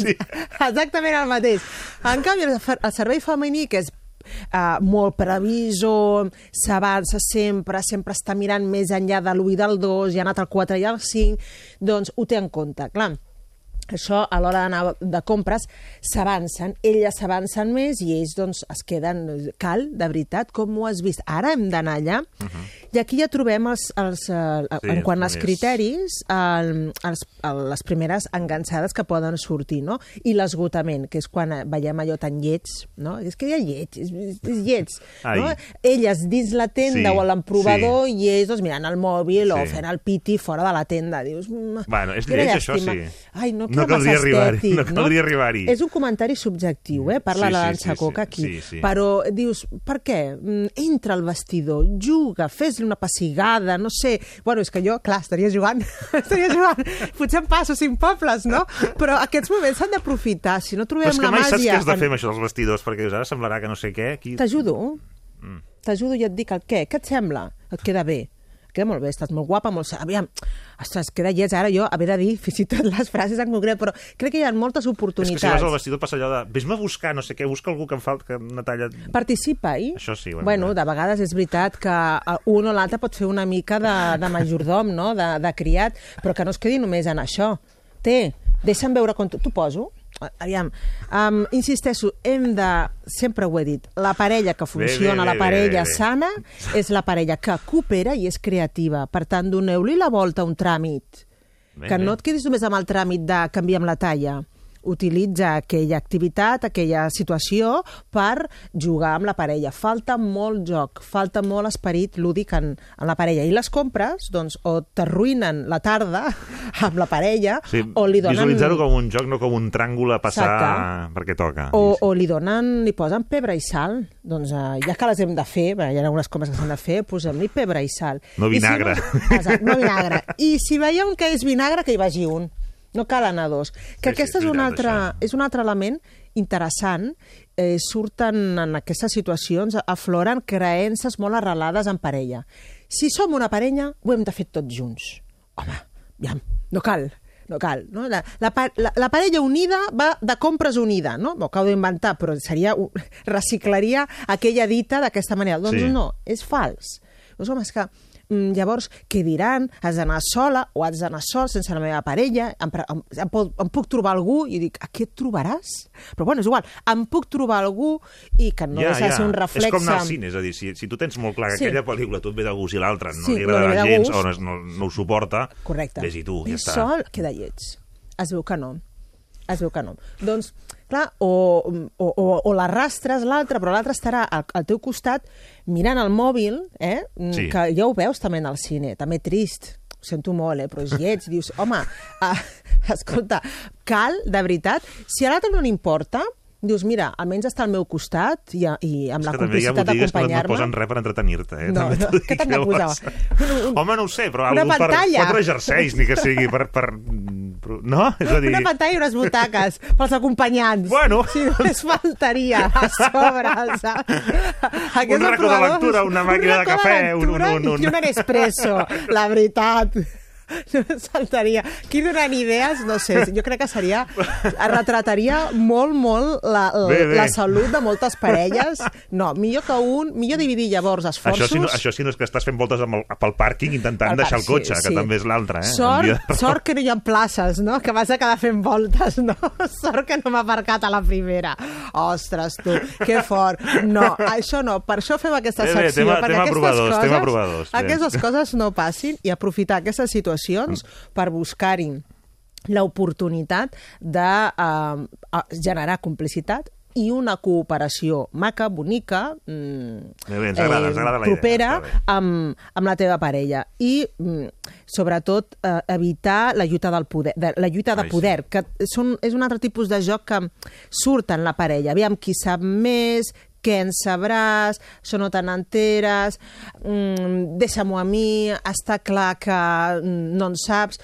S20: sí. *laughs* Exactament el mateix. En canvi, el servei femení, que és uh, molt previsor, s'avança sempre, sempre està mirant més enllà de l'1 i del 2, ja ha anat al 4 i al 5, doncs ho té en compte. Clar, això a l'hora d'anar de compres s'avancen, elles s'avancen més i ells doncs es queden cal, de veritat, com ho has vist ara hem d'anar allà i aquí ja trobem els, els, eh,
S2: Sí,
S20: en quant als criteris el, els, el, les primeres enganxades que poden sortir no? i l'esgotament, que és quan eh, veiem allò tan llets no? és que hi ha llets, és, és, llets no? Elles dins la tenda
S2: Sí,
S20: o a l'emprovador i ells doncs, mirant el mòbil o
S2: Sí.
S20: fent el piti fora de la tenda dius, "Mm,
S2: Bueno, és lleig, això,
S20: llàstima."
S2: sí.
S20: Ai, no,
S2: No caldria arribar-hi, no caldria arribar-hi.
S20: És un comentari subjectiu, eh? Parla
S2: Sí,
S20: la dansa
S2: sí,
S20: coca
S2: sí,
S20: aquí.
S2: sí, sí.
S20: Però dius, per què? Mm, Entra al vestidor, juga, fes-li una pessigada, no sé... Bueno, és que jo, clar, estaria jugant, *laughs* estaria jugant. Potser em passo cinc pobles, no? Però aquests moments s'han d'aprofitar. Si no
S2: Però
S20: trobem
S2: és que
S20: la
S2: mai saps
S20: màgia...
S2: què has de fer amb això dels vestidors, perquè dius, ara semblarà que no sé què... Aquí...
S20: T'ajudo?
S2: Mm.
S20: T'ajudo i et dic el què. Què et sembla? Et queda bé. Queda molt bé, estàs molt guapa, molt... Aviam, ostres, queda lleig ara jo haver de dir fins i tot les frases en concret, però crec que hi ha moltes
S2: És
S20: oportunitats.
S2: que si vas al vestidor passa allò de... Ves-me a buscar, no sé què, busca algú que em falta que una talla...
S20: Participa-hi.
S2: Això sí, hem
S20: Bueno,
S2: de-
S20: de vegades és veritat que eh, un o l'altre pot fer una mica de, de majordom, no? de, de criat, però que no es quedi només en això. Té, deixa'm veure com tu... T'ho poso? Eh, Aviam, um, insisteixo, hem de, sempre ho he dit, la parella que funciona,
S2: bé,
S20: la
S2: bé,
S20: parella
S2: bé, bé.
S20: sana, és la parella que coopera i és creativa. Per tant, doneu-li la volta a un tràmit.
S2: Bé,
S20: que
S2: bé.
S20: no et quedis només amb el tràmit de canviar la talla. Utilitza aquella activitat, aquella situació per jugar amb la parella. Falta molt joc, falta molt esperit lúdic en, en la parella. I les compres, doncs, o t'arruïnen la tarda *laughs* amb la parella,
S2: Sí,
S20: o li donen...
S2: Visualitzar-ho com un joc, no com un tràngol a passar
S20: Exacte.
S2: perquè toca.
S20: O, o li donen, li posen pebre i sal. Doncs eh, ja que les hem de fer, bé, hi ha algunes coses que s'han de fer, posem-li pebre i sal.
S2: No
S20: I
S2: vinagre.
S20: Si no, exacte, no vinagre. I si veiem que és vinagre, que hi vagi un. No cal anar dos. Que
S2: Sí,
S20: aquest
S2: sí, és
S20: un altre, és un altre element interessant. Eh, surten en aquestes situacions, afloren creences molt arrelades en parella. Si som una parella, ho hem de fer tots junts. Home, ja, no cal. No cal. No? La, la, la, la parella unida va de compres unida, no? M'ho acabo d'inventar, però seria, *laughs* reciclaria aquella dita d'aquesta manera. Doncs
S2: Sí.
S20: no, és fals. Doncs, home, és que llavors, què diran? Has d'anar sola o has d'anar sol sense la meva parella? Em, em, em, pot- em puc trobar algú? I dic, a què et trobaràs? Però bueno, és igual, em puc trobar algú i que no deixa de ser un reflex...
S2: És com anar al cine, és a dir, si, si tu tens molt clar que
S20: Sí.
S2: aquella pel·lícula tu et ve de gust i l'altra no
S20: Sí,
S2: li
S20: no
S2: agradarà
S20: ve de
S2: gens o no, no, no ho suporta,
S20: Correcte.
S2: vés-hi tu, ja
S20: I
S2: està.
S20: sol queda lleig. Es veu que no. Es veu que no. Doncs, clar, o, o, o, o l'arrastres l'altre, però l'altre estarà al, al teu costat mirant el mòbil, eh? Mm,
S2: Sí.
S20: que ja ho veus també en el cine, també trist. Ho sento molt, eh? però és lleig. Dius, home, uh, *laughs* escolta, cal, de veritat, si a l'altre no li importa, dius, mira, almenys està al meu costat i, i amb
S2: És
S20: la complicitat
S2: que no
S20: d'acompanyar-me.
S2: posen res per entretenir-te, eh?
S20: No,
S2: També
S20: no, què t'han de posar?
S2: Home, no ho sé, però
S20: Una
S2: algú per
S20: pantalla.
S2: quatre jerseis, ni que sigui per... per... per- No? És a *laughs* dir...
S20: Una pantalla i unes butaques pels acompanyants.
S2: Bueno.
S20: Si només faltaria *laughs* a sobre, saps?
S2: Un racó de lectura, una màquina de
S20: racó
S2: cafè, un-
S20: lectura
S2: un- un-
S20: I un Nespresso, la veritat. *laughs* Només faltaria. Aquí donant idees, no sé, jo crec que seria... retrataria molt, molt la, la,
S2: Bé, bé.
S20: la salut de moltes parelles. No, millor que un... Millor dividir llavors esforços.
S2: Això si, no, això si no és que estàs fent voltes amb el, pel pàrquing intentant
S20: Al
S2: deixar el
S20: parc, sí,
S2: cotxe,
S20: sí.
S2: que també és l'altre, eh?
S20: Sort,
S2: dia
S20: sort que no hi ha places, no? Que vas a quedar fent voltes, no? *laughs* Sort que no m'ha aparcat a la primera. Ostres, tu, que fort. No, això no, per això fem aquesta
S2: Bé, bé,
S20: secció,
S2: tema-
S20: perquè
S2: tema
S20: aquestes
S2: provadors,
S20: coses,
S2: tema provadors, bé.
S20: aquestes coses no passin i aprofitar aquestes situacions per buscar-hi l'oportunitat de eh, eh, generar complicitat i una cooperació maca, bonica, mm,
S2: Bé, bé, ens agrada, ens agrada la idea,
S20: propera
S2: bé.
S20: amb, amb la teva parella i mm, sobretot eh, evitar la lluita del poder, de, la lluita de
S2: Ai, sí.
S20: poder que són, és un altre tipus de joc que surt en la parella, aviam qui sap més què en sabràs, això no te n'enteres, mm, deixa-m'ho a mi, està clar que mm, no en saps.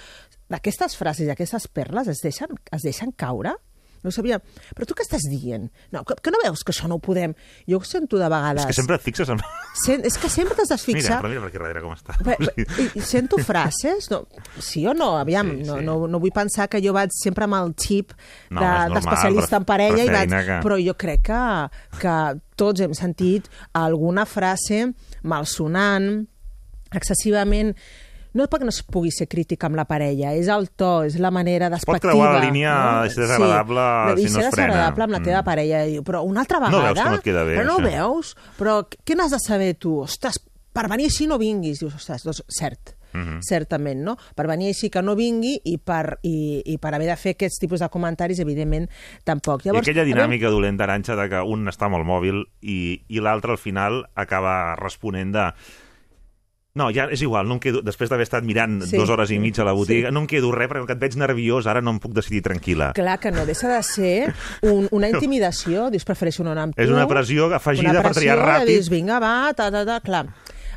S20: Aquestes frases i aquestes perles es deixen, es deixen caure? No sabia. Però tu què estàs dient? No, que, que no veus que això no ho podem? Jo ho sento de vegades.
S2: És que sempre et fixes en...
S20: Sent, és que sempre t'has de
S2: Mira,
S20: fixar...
S2: però mira per aquí darrere com està. *laughs*
S20: I, i sento frases, no, sí o no, aviam,
S2: Sí,
S20: no,
S2: sí.
S20: no, no vull pensar que jo vaig sempre amb el xip
S2: No,
S20: de- d'especialista
S2: per-
S20: en parella,
S2: per
S20: i vaig,
S2: que-
S20: però jo crec que, que tots hem sentit alguna frase malsonant, excessivament no perquè no es pugui ser crític amb la parella, és el to, és la manera despectiva.
S2: creuar la línia de ser desagradable
S20: sí,
S2: si no es frena.
S20: desagradable amb la teva
S2: Mm.
S20: parella. Diu, Però una altra
S2: No
S20: vegada...
S2: veus que no et queda bé,
S20: Però no
S2: això?
S20: veus? Però què n'has de saber tu? Ostres, per venir així no vinguis. Dius, ostres, doncs, cert,
S2: Mhm.
S20: certament, no? Per venir així que no vingui i per, i, i per haver de fer aquests tipus de comentaris, evidentment, tampoc.
S2: I aquella dinàmica dolenta, Aranxa, de que un està amb el mòbil i, i l'altre al final acaba responent de no, ja és igual, no em quedo, després d'haver estat mirant
S20: Sí.
S2: dues hores i mitja a la botiga,
S20: Sí.
S2: no em quedo res perquè que et veig nerviós, ara no em puc decidir tranquil·la.
S20: Clar que no, deixa de ser un, una *laughs* intimidació. Dius, prefereixo no anar amb tu.
S2: És una pressió afegida
S20: una
S2: per triar
S20: pressió
S2: ràpid.
S20: Dius, vinga, va, ta, ta, ta, clar.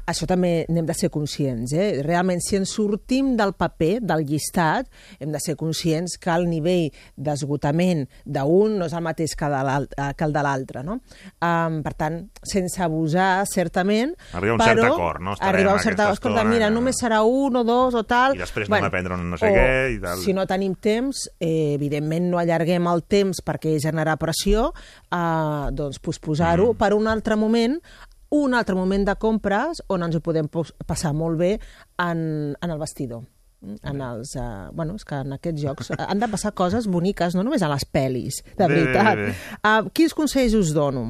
S20: Això també n'hem de ser conscients, eh? Realment, si ens sortim del paper, del llistat, hem de ser conscients que el nivell d'esgotament d'un no és el mateix que, de eh, que el de l'altre, no? Um, per tant, sense abusar, certament,
S2: Arribar a un
S20: però
S2: cert acord, no? Estarem
S20: Arribar a un cert acord, escolta,
S2: estona,
S20: mira, només serà un o dos o tal...
S2: I després anem a prendre un no sé
S20: o,
S2: què i tal.
S20: Si no tenim temps, eh, evidentment no allarguem el temps perquè generar pressió, eh, doncs posposar-ho mm. per un altre moment, un altre moment de compres on ens ho podem passar molt bé en, en el vestidor en els, uh, bueno, és que en aquests jocs eh, han de passar coses boniques, no només a les pel·lis, de
S2: Bé, bé,
S20: veritat.
S2: bé.
S20: Uh, quins consells us dono?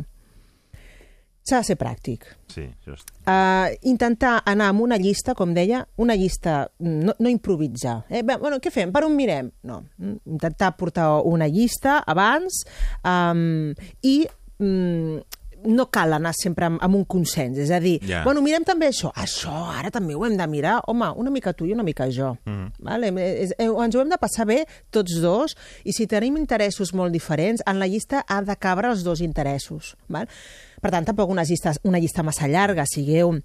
S20: S'ha de ser pràctic.
S2: Sí, just.
S20: Uh, intentar anar amb una llista, com deia, una llista, no, no improvisar. Eh? Bé, bueno, què fem? Per on mirem? No. Mm, Intentar portar una llista abans um, i mm, no cal anar sempre amb, amb un consens, és a dir,
S2: Ja.
S20: bueno, mirem també això, això, ara també ho hem de mirar, home, una mica tu i una mica jo.
S2: Mm.
S20: Vale? És, eh, ens ho hem de passar bé tots dos i si tenim interessos molt diferents, en la llista ha de cabre els dos interessos. Val? Per tant, tampoc una llista, una llista massa llarga, sigueu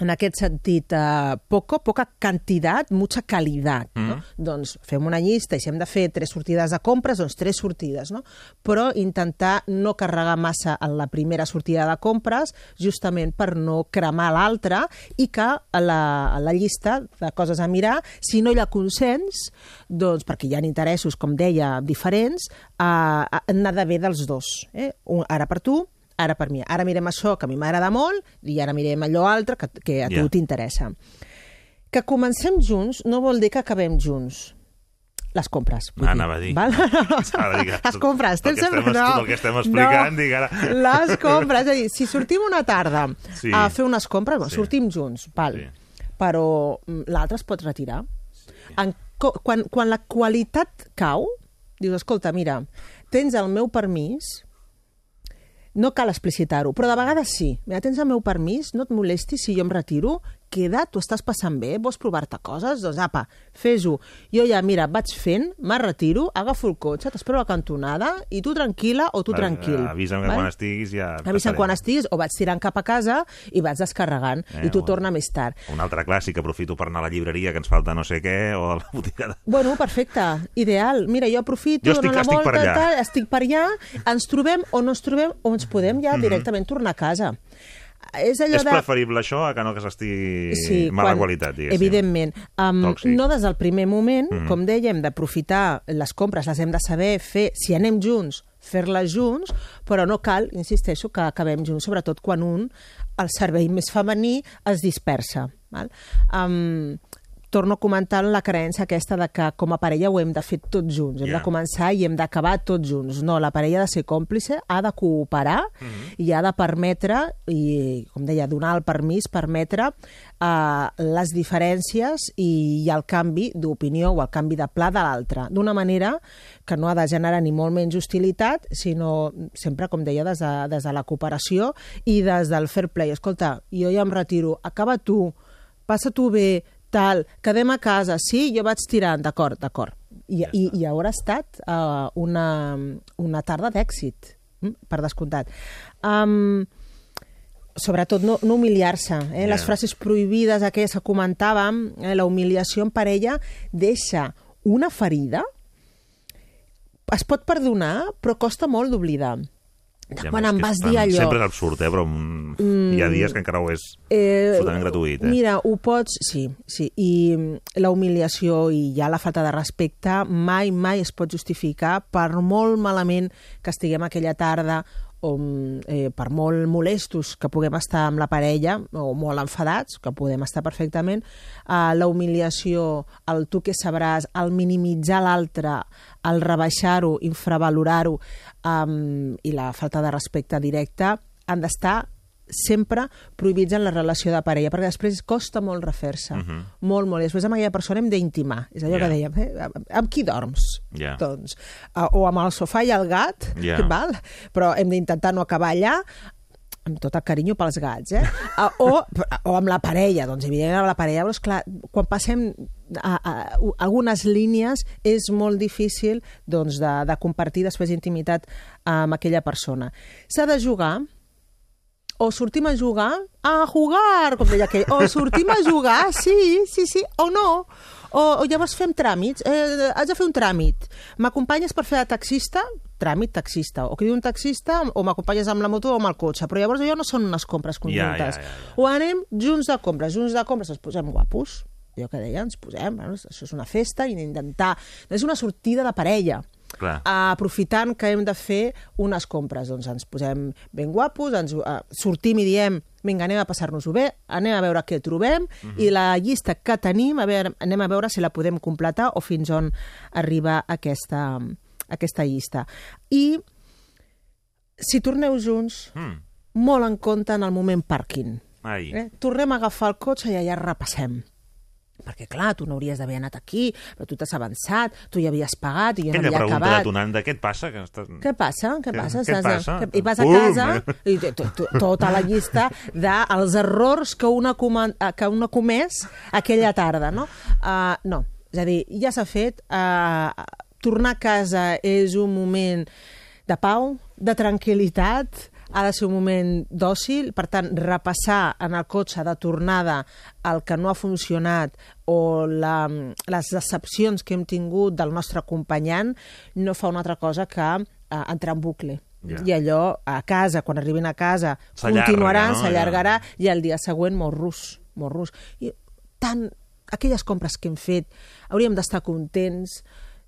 S20: en aquest sentit, eh, poco, poca quantitat, mucha calidad. No? Doncs fem una llista i si hem de fer tres sortides de compres, doncs tres sortides, no? Però intentar no carregar massa en la primera sortida de compres, justament per no cremar l'altra i que a la, a la llista de coses a mirar, si no hi ha consens, doncs perquè hi ha interessos, com deia, diferents, eh, n'ha d'haver dels dos. Eh? Un, ara per tu, ara per mi. Ara mirem això, que a mi m'agrada molt, i ara mirem allò altre que, que a tu
S2: Ja.
S20: t'interessa. Que comencem junts no vol dir que acabem junts. Les compres. vull
S2: Ah,
S20: dir,
S2: anava a dir.
S20: Val? *laughs*
S2: Dir
S20: Les compres.
S2: el que estem- tot el que estem explicant, dic ara.
S20: Les *laughs* compres. És a dir, si sortim una tarda
S2: Sí.
S20: a fer unes compres, bueno,
S2: Sí.
S20: sortim junts, val.
S2: Sí.
S20: però mm, l'altre es pot retirar. En, co- quan, quan la qualitat cau, dius, escolta, mira, tens el meu permís, no cal explicitar-ho, però de vegades sí. Mira, tens el meu permís, no et molestis si jo em retiro, queda, tu estàs passant bé, vols provar-te coses? Doncs apa, fes-ho. Jo ja, mira, vaig fent, me retiro, agafo el cotxe, t'espero a la cantonada i tu tranquil·la o tu tranquil.
S2: Avisa'm que quan estiguis ja...
S20: Avisa'm quan estiguis o vaig tirant cap a casa i vaig descarregant
S2: Eh,
S20: i tu
S2: bueno.
S20: torna més tard.
S2: Un altre clàssic, aprofito per anar a la llibreria, que ens falta no sé què, o a la botiga de...
S20: Bueno, perfecte, ideal. Mira, jo aprofito,
S2: Jo estic-
S20: dono la
S2: estic per allà.
S20: tal, estic per allà, ens trobem o no ens trobem o ens podem ja
S2: Mhm.
S20: directament tornar a casa. És allò
S2: És
S20: de...
S2: preferible això a que no que s'estigui
S20: Sí,
S2: mala
S20: quan-
S2: qualitat, diguéssim.
S20: Evidentment. Um,
S2: Tòxic.
S20: no des del primer moment,
S2: Mhm.
S20: com dèiem, d'aprofitar les compres, les hem de saber fer, si anem junts, fer-les junts, però no cal, insisteixo, que acabem junts, sobretot quan un, el servei més femení, es dispersa. Val? Um, torno a comentar la creença aquesta de que com a parella ho hem de fer tots junts, hem
S21: Ja.
S20: de començar i hem d'acabar tots junts. No, la parella ha de ser còmplice, ha de cooperar i ha de permetre, i com deia, donar el permís, permetre uh, les diferències i, i el canvi d'opinió o el canvi de pla de l'altre, d'una manera que no ha de generar ni molt menys hostilitat, sinó sempre, com deia, des de, des de la cooperació i des del fair play. Escolta, jo ja em retiro, acaba tu, passa tu bé, tal, quedem a casa, sí, jo vaig tirant, d'acord, d'acord. I, i, I haurà estat uh, una, una tarda d'èxit, mm, per descomptat. Um, sobretot no, no humiliar-se. Eh?
S21: Ja.
S20: Les frases prohibides aquelles que comentàvem, eh, la humiliació en parella deixa una ferida, es pot perdonar, però costa molt d'oblidar.
S2: Ja,
S20: quan em vas dir allò...
S2: Sempre és absurd, eh? però mm,
S20: Mm.
S2: hi ha dies que encara ho és
S20: Eh,
S2: absolutament gratuït. Eh?
S20: Mira, ho pots... Sí, sí. I mm, la humiliació i ja la falta de respecte mai, mai es pot justificar per molt malament que estiguem aquella tarda o mm, eh, per molt molestos que puguem estar amb la parella o molt enfadats, que podem estar perfectament, eh, la humiliació, el tu que sabràs, el minimitzar l'altre, el rebaixar-ho, infravalorar-ho um, i la falta de respecte directe han d'estar sempre prohibits en la relació de parella, perquè després costa molt refer-se,
S2: Mhm.
S20: molt, molt. I després amb aquella persona hem d'intimar. És allò
S2: Ja.
S20: que dèiem, eh? amb, amb qui dorms?
S2: Ja.
S20: Doncs, uh, o amb el sofà i el gat,
S2: Ja. *laughs*
S20: val? però hem d'intentar no acabar allà, amb tot el carinyo pels gats, eh? Uh, *laughs* o, o amb la parella, doncs evidentment amb la parella, però esclar, quan passem a, a, algunes línies és molt difícil doncs, de, de compartir després intimitat amb aquella persona. S'ha de jugar o sortim a jugar, a jugar, com deia aquell, o sortim a jugar, sí, sí, sí, o no, o, o llavors fem tràmits, eh, has de fer un tràmit, m'acompanyes per fer de taxista? Tràmit taxista, o que diu un taxista, o m'acompanyes amb la moto o amb el cotxe, però llavors allò no són unes compres
S2: Ja, ja,
S20: conjuntes.
S2: ja, ja.
S20: O anem junts de compres, junts de compres, ens posem guapos, allò que deia, ens posem, bueno, això és una festa, i intentar... És una sortida de parella,
S2: Clar.
S20: aprofitant que hem de fer unes compres. Doncs ens posem ben guapos, ens uh, sortim i diem vinga, anem a passar-nos-ho bé, anem a veure què trobem
S2: Mhm.
S20: i la llista que tenim, a veure, anem a veure si la podem completar o fins on arriba aquesta, aquesta llista. I si torneu junts,
S2: Mm.
S20: molt en compte en el moment pàrquing.
S2: Ai.
S20: Eh? Tornem a agafar el cotxe i allà repassem. Perquè, clar, tu no hauries d'haver anat aquí, però tu t'has avançat, tu ja havies pagat i no
S2: Aquella
S20: havia
S2: pregunta
S20: acabat.
S2: detonant de què et passa? Que estàs...
S20: Què passa? Què
S2: Què-
S20: passa?
S2: què
S20: Estàs-
S2: passa?
S20: que- I vas a casa i tota la llista dels errors que una, coman- que una ha comès aquella tarda, no? Uh, no, és a dir, ja s'ha fet. Uh, tornar a casa és un moment de pau, de tranquil·litat, ha de ser un moment dòcil, per tant, repassar en el cotxe de tornada el que no ha funcionat o la, les decepcions que hem tingut del nostre acompanyant no fa una altra cosa que eh, entrar en bucle.
S2: Ja.
S20: I allò, a casa, quan arribin a casa, continuaran,
S2: no?
S20: s'allargarà, i el dia següent morrus, morrus. I tant, aquelles compres que hem fet, hauríem d'estar contents,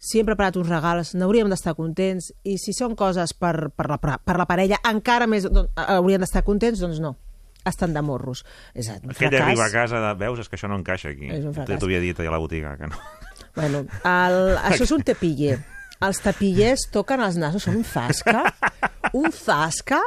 S20: si hem preparat uns regals, n'hauríem d'estar contents, i si són coses per, per, la, per la parella, encara més doncs, hauríem d'estar contents, doncs no estan de morros. És un
S2: Aquell
S20: fracàs.
S2: arriba a casa de... Veus, és que això no encaixa aquí.
S20: És un fracàs.
S2: Ja t'ho havia dit a la botiga, que no.
S20: Bueno, el, això és un tepiller. *laughs* Els tepillers toquen els nassos, són un fasca. un zasca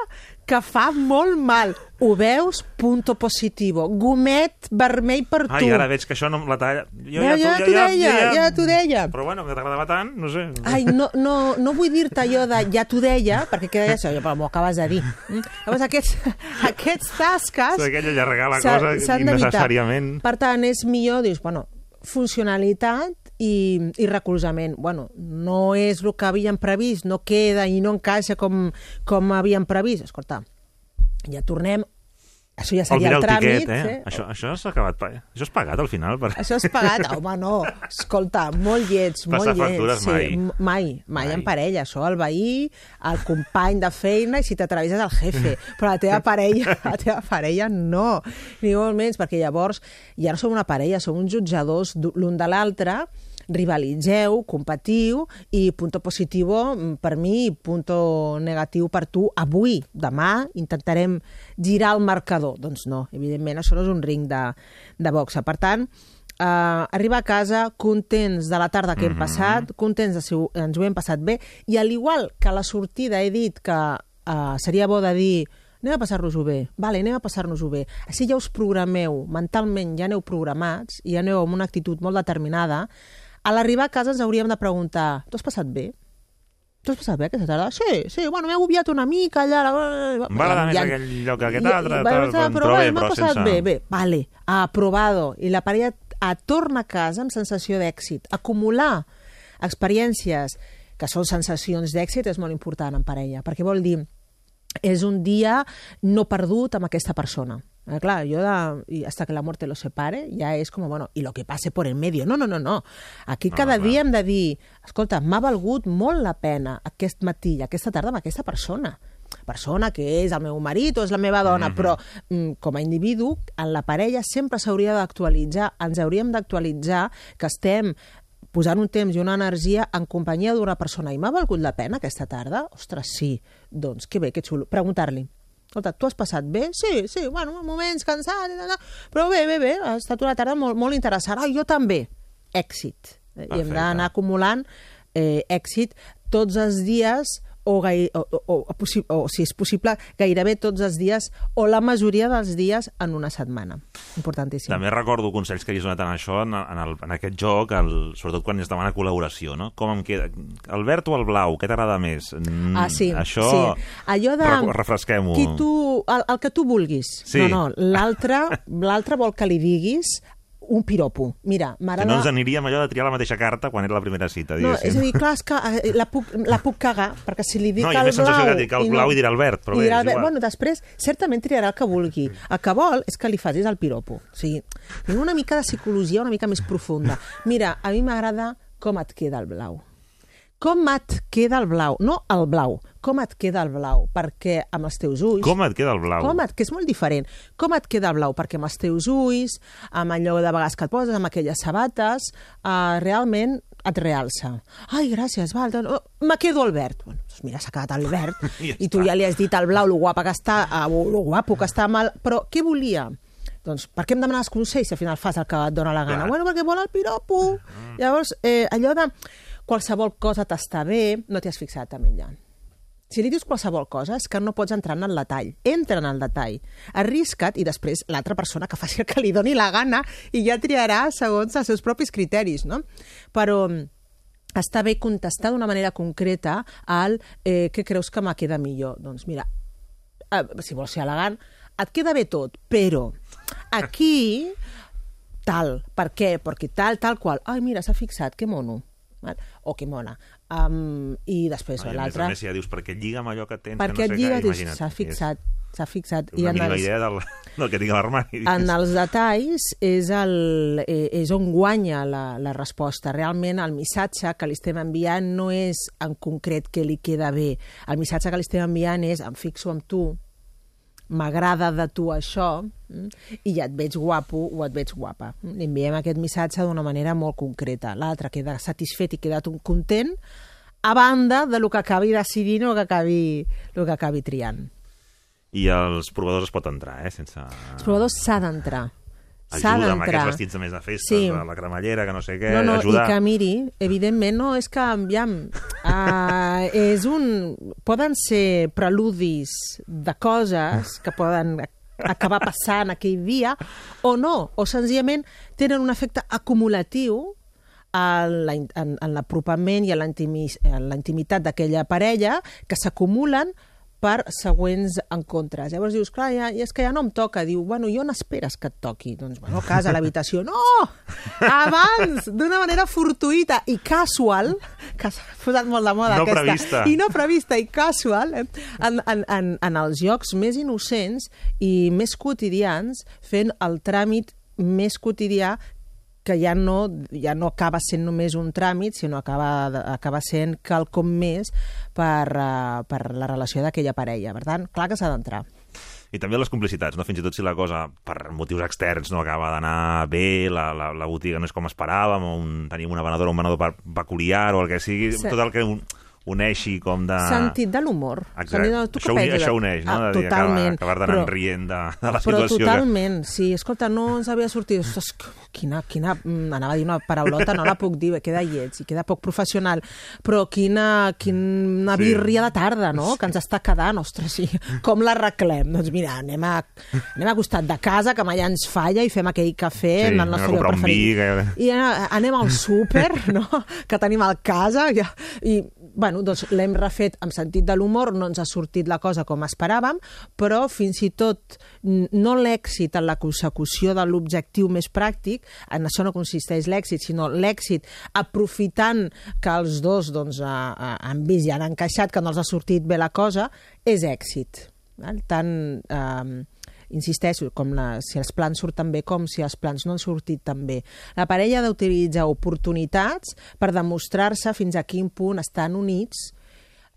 S20: que fa molt mal. Ho veus? Punto positivo. Gomet vermell per tu.
S2: Ai, ara veig que això no la talla... Jo
S20: Ja, ja t'ho deia, ja t'ho deia.
S2: Però bueno, que t'agradava tant, no sé.
S20: Ai, no, no, no vull dir-te allò de ja t'ho deia, perquè queda això, però m'ho acabes de dir. Mm? Llavors, aquests, aquests tasques...
S2: Aquella allargar la cosa innecessàriament.
S20: Per tant, és millor, dius, bueno, funcionalitat i, i recolzament. Bueno, no és el que havíem previst, no queda i no encaixa com, com havíem previst. Escolta, ja tornem... Això ja seria el,
S2: el
S20: tràmit.
S2: tiquet, eh? Això, això s'ha acabat... Això és pagat al final? Per...
S20: Això és pagat? *laughs* Home, no. Escolta, molt llets, molt
S2: Passar
S20: llets.
S2: factures mai.
S20: m- mai, mai, en parella. Això, el veí, el company de feina i si t'atrevises el jefe. Però la teva parella, *laughs* la teva parella no. Ni molt menys, perquè llavors ja no som una parella, som uns jutjadors l'un de l'altre, rivalitzeu, competiu i punto positivo mm, per mi i punto negatiu per tu avui. Demà intentarem girar el marcador. Doncs no, evidentment això no és un ring de, de boxa. Per tant, eh, arribar a casa contents de la tarda que hem
S21: Mhm.
S20: passat, contents de si ho- ens ho hem passat bé, i al igual que a la sortida he dit que eh, seria bo de dir anem a passar-nos-ho bé, vale, anem a passar-nos-ho bé. Així ja us programeu, mentalment ja aneu programats i aneu amb una actitud molt determinada. A l'arribar a casa ens hauríem de preguntar, t'ho has passat bé? T'ho has passat bé aquesta tarda? Sí, sí, bueno, m'he agobiat una mica allà... La...
S2: Va agradar més aquell lloc que aquest altre, tal, però
S20: però bé, m'ha passat
S2: sense-
S20: bé, bé, vale, aprobado. I la parella a torna a casa amb sensació d'èxit. Acumular experiències que són sensacions d'èxit és molt important en parella, perquè vol dir és un dia no perdut amb aquesta persona. Eh, clar, jo de, i hasta que la muerte lo separe ja és com, bueno, i lo que passe por en medio. No, no, no, no. Aquí cada dia hem de dir, escolta, m'ha valgut molt la pena aquest matí i aquesta tarda amb aquesta persona persona que és el meu marit o és la meva dona,
S21: Mhm.
S20: però mm, com a individu, en la parella sempre s'hauria d'actualitzar, ens hauríem d'actualitzar que estem posant un temps i una energia en companyia d'una persona. I m'ha valgut la pena aquesta tarda? Ostres, sí. Doncs que bé, que xulo. Preguntar-li. Escolta, tu has passat bé? Sí, sí, bueno, moments cansat, però bé, bé, bé, ha estat una tarda molt, molt interessant. Ah, jo també. Èxit. I hem
S21: Perfecte.
S20: d'anar acumulant eh, èxit tots els dies o, gai, o, o, o, o, si és possible, gairebé tots els dies o la majoria dels dies en una setmana. Importantíssim.
S2: També recordo consells que havies donat en això, en, en, el, en aquest joc, el, sobretot quan es demana col·laboració, no? Com em queda? El verd o el blau? Què t'agrada més? Mm,
S20: Ah, sí,
S2: Això...
S20: sí. Allò de...
S2: Re refresquem-ho.
S20: El, el que tu vulguis.
S2: Sí.
S20: No, no, l'altre vol que li diguis un piropo. Mira,
S2: Que
S20: m'agrada...
S2: no ens aniríem allò de triar la mateixa carta quan era la primera cita,
S20: No,
S2: diguéssim.
S20: és a dir, clar, és que *laughs* eh, la puc, la puc cagar, perquè si li dic
S2: No,
S20: el blau...
S2: que dic el
S20: i
S2: blau i dirà el verd, però
S20: i
S2: bé, és
S20: el verd.
S2: igual.
S20: Bueno, després, certament triarà el que vulgui. El que vol és que li facis el piropo. O sigui, una mica de psicologia una mica més profunda. Mira, a mi m'agrada com et queda el blau. Com et queda el blau? No el blau, com et queda el blau? Perquè amb els teus ulls...
S2: Com et queda el blau?
S20: Com et, que és molt diferent. Com et queda el blau? Perquè amb els teus ulls, amb allò de vegades que et poses, amb aquelles sabates, uh, realment et realça. Ai, gràcies, val, doncs, oh, me quedo al verd. Bueno, doncs mira, s'ha quedat el verd. *laughs*
S2: Ja
S20: I tu ja li has dit al blau lo guapa que està, uh, lo guapo que està mal... Però què volia? Doncs per què em demanes consells si al final fas el que et dóna la gana?
S2: Clar.
S20: Bueno, perquè vol el piropo. Llavors, eh, allò de qualsevol cosa t'està bé, no t'hi has fixat amb ella. Si li dius qualsevol cosa és que no pots entrar en el detall. Entra en el detall. Arrisca't i després l'altra persona que faci el que li doni la gana i ja triarà segons els seus propis criteris, no? Però mm, està bé contestar d'una manera concreta al eh, què creus que me queda millor. Doncs mira, eh, si vols ser elegant, et queda bé tot, però aquí tal. Per què? Perquè tal, tal qual. Ai, mira, s'ha fixat, que mono. O que mona. Um, I després
S2: No, i a més
S20: l'altre...
S2: a més, ja dius, perquè lliga amb allò que tens,
S20: Perquè
S2: que no sé
S20: lliga,
S2: què,
S20: dius, s'ha fixat, s'ha fixat.
S2: Una
S20: en
S2: mínima
S20: els-
S2: idea del, *laughs* del que tinc a l'armari.
S20: en els detalls és, el, eh, és on guanya la, la resposta. Realment el missatge que li estem enviant no és en concret que li queda bé. El missatge que li estem enviant és em fixo amb tu, m'agrada de tu això, mm, i ja et veig guapo o et veig guapa. Li enviem aquest missatge d'una manera molt concreta. L'altre queda satisfet i queda content a banda de lo que acabi decidint o que acabi, lo que acabi triant.
S2: I els provadors es pot entrar, eh? Sense...
S20: Els provadors s'ha d'entrar.
S2: Ajuda amb aquests vestits de més de festes,
S20: Sí.
S2: la, la cremallera, que no sé què,
S20: No, no,
S2: ajuda...
S20: i que miri, evidentment, no, és que, aviam, uh, *laughs* és un... Poden ser preludis de coses que poden acabar passant aquell dia, o no, o senzillament tenen un efecte acumulatiu en la- en en l'apropament i en la intimitat d'aquella parella que s'acumulen per següents encontres. Llavors dius, clar, ja, és que ja no em toca. Diu, bueno, i on esperes que et toqui? Doncs, bueno, a casa, a l'habitació. No! Abans, d'una manera fortuïta i casual, que s'ha posat molt de moda
S2: No
S20: aquesta.
S2: prevista.
S20: I no prevista i casual, eh? en, en, en, en els jocs més innocents i més quotidians, fent el tràmit més quotidià que ja no, ja no acaba sent només un tràmit, sinó acaba, acaba sent quelcom més per, uh, per la relació d'aquella parella. Per tant, clar que s'ha d'entrar.
S2: I també les complicitats, no? fins i tot si la cosa per motius externs no acaba d'anar bé, la, la, la botiga no és com esperàvem, o un, tenim una venedora o un venedor per- peculiar o el que sigui,
S20: Sí.
S2: tot el que un, uneixi com de...
S20: Sentit de l'humor.
S2: Exacte.
S20: De- tu
S2: Això,
S20: penses?
S2: això uneix, no?
S20: Ah,
S2: de
S20: totalment.
S2: Acabar, acabar d'anar rient de, de la
S20: Però
S2: situació.
S20: totalment, sí. Escolta, no ens havia sortit... Ostres, quina, quina... mm, Anava a dir una paraulota, no la puc dir, queda lleig i queda poc professional. Però quina, quina
S2: Sí.
S20: birria de tarda, no?, que ens està quedant. Ostres, sí. Com la arreglem? Doncs mira, anem a, anem a costat de casa, que mai ens falla, i fem aquell cafè
S2: Sí,
S20: en el nostre lloc
S2: un vi,
S20: preferit.
S2: que-
S20: I a- anem al súper, no?, que tenim a casa, i, i bueno, doncs l'hem refet amb sentit de l'humor, no ens ha sortit la cosa com esperàvem, però fins i tot no l'èxit en la consecució de l'objectiu més pràctic, en això no consisteix l'èxit, sinó l'èxit aprofitant que els dos doncs, ha, han vist i han encaixat, que no els ha sortit bé la cosa, és èxit. Val? Tant, eh, insisteixo, com la, si els plans surten bé com si els plans no han sortit tan bé. La parella ha d'utilitzar oportunitats per demostrar-se fins a quin punt estan units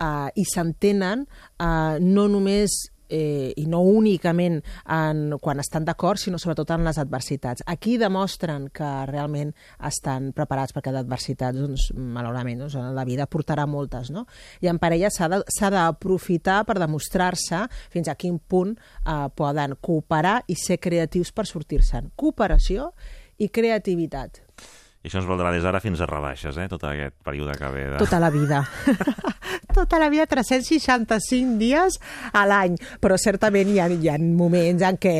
S20: eh, i s'entenen eh, no només eh, i no únicament en, quan estan d'acord, sinó sobretot en les adversitats. Aquí demostren que realment estan preparats perquè d'adversitats, doncs, malauradament, doncs, la vida portarà moltes, no? I en parella s'ha d'aprofitar per demostrar-se fins a quin punt eh, poden cooperar i ser creatius per sortir-se'n. Cooperació i creativitat.
S2: I això ens valdrà des d'ara fins a rebaixes, eh? Tot aquest període que ve de...
S20: Tota la vida. *laughs* tota la vida, 365 dies a l'any. Però certament hi ha, hi ha moments en què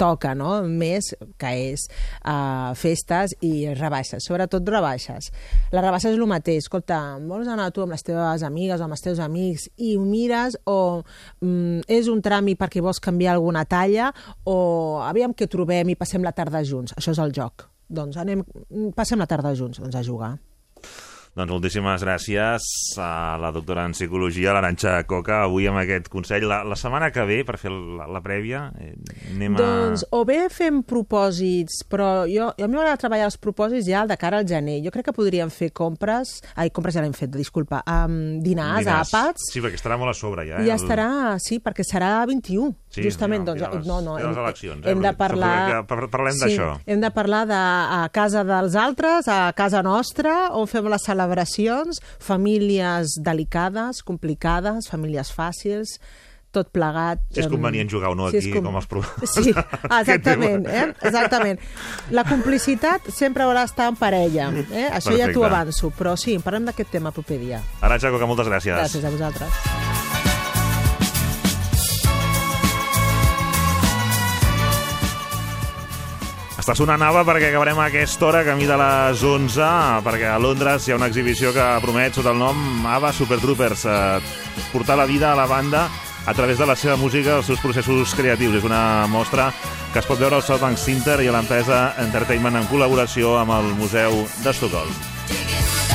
S20: toca, no?, més, que és uh, festes i rebaixes, sobretot rebaixes. La rebaixa és el mateix. Escolta, vols anar tu amb les teves amigues o amb els teus amics i ho mires o mm, és un tràmit perquè vols canviar alguna talla o aviam que trobem i passem la tarda junts. Això és el joc. Doncs anem, passem la tarda junts, doncs a jugar.
S2: Doncs moltíssimes gràcies a la doctora en Psicologia, l'Aranxa Coca, avui amb aquest consell. La, la setmana que ve, per fer la, la prèvia, eh, anem a...
S20: Doncs o bé fem propòsits, però jo, a mi m'agrada treballar els propòsits ja de cara al gener. Jo crec que podríem fer compres... Ai, compres ja l'hem fet, disculpa. Um, dinars,
S2: Dinars.
S20: àpats...
S2: Sí, perquè estarà molt a sobre ja. Eh?
S20: ja estarà, sí, perquè serà 21,
S2: Sí,
S20: justament.
S2: ja,
S20: doncs,
S2: les-
S20: no, no, hem,
S2: eleccions, eh?
S20: hem de
S2: Suposo
S20: parlar...
S2: que par- parlem
S20: sí,
S2: d'això.
S20: Hem de parlar de a casa dels altres, a casa nostra, on fem les celebracions, famílies delicades, complicades, famílies fàcils, tot plegat.
S2: Si és convenient jugar o no
S20: si
S2: aquí, com els pro- *laughs*
S20: Sí, *laughs* exactament, eh? exactament. La complicitat sempre haurà d'estar en parella, eh? això ja t'ho
S2: Perfecte.
S20: avanço, però sí, parlem d'aquest tema proper dia.
S2: Aranxa Coca, moltes gràcies.
S20: Gràcies a vosaltres.
S2: Està sonant Ava perquè acabarem a aquesta hora, camí de les 11, perquè a Londres hi ha una exhibició que promet sota el nom Ava Super Troopers, eh, portar la vida a la banda a través de la seva música, els seus processos creatius. És una mostra que es pot veure al South Bank Center i a l'empresa Entertainment en col·laboració amb el Museu d'Estocolm.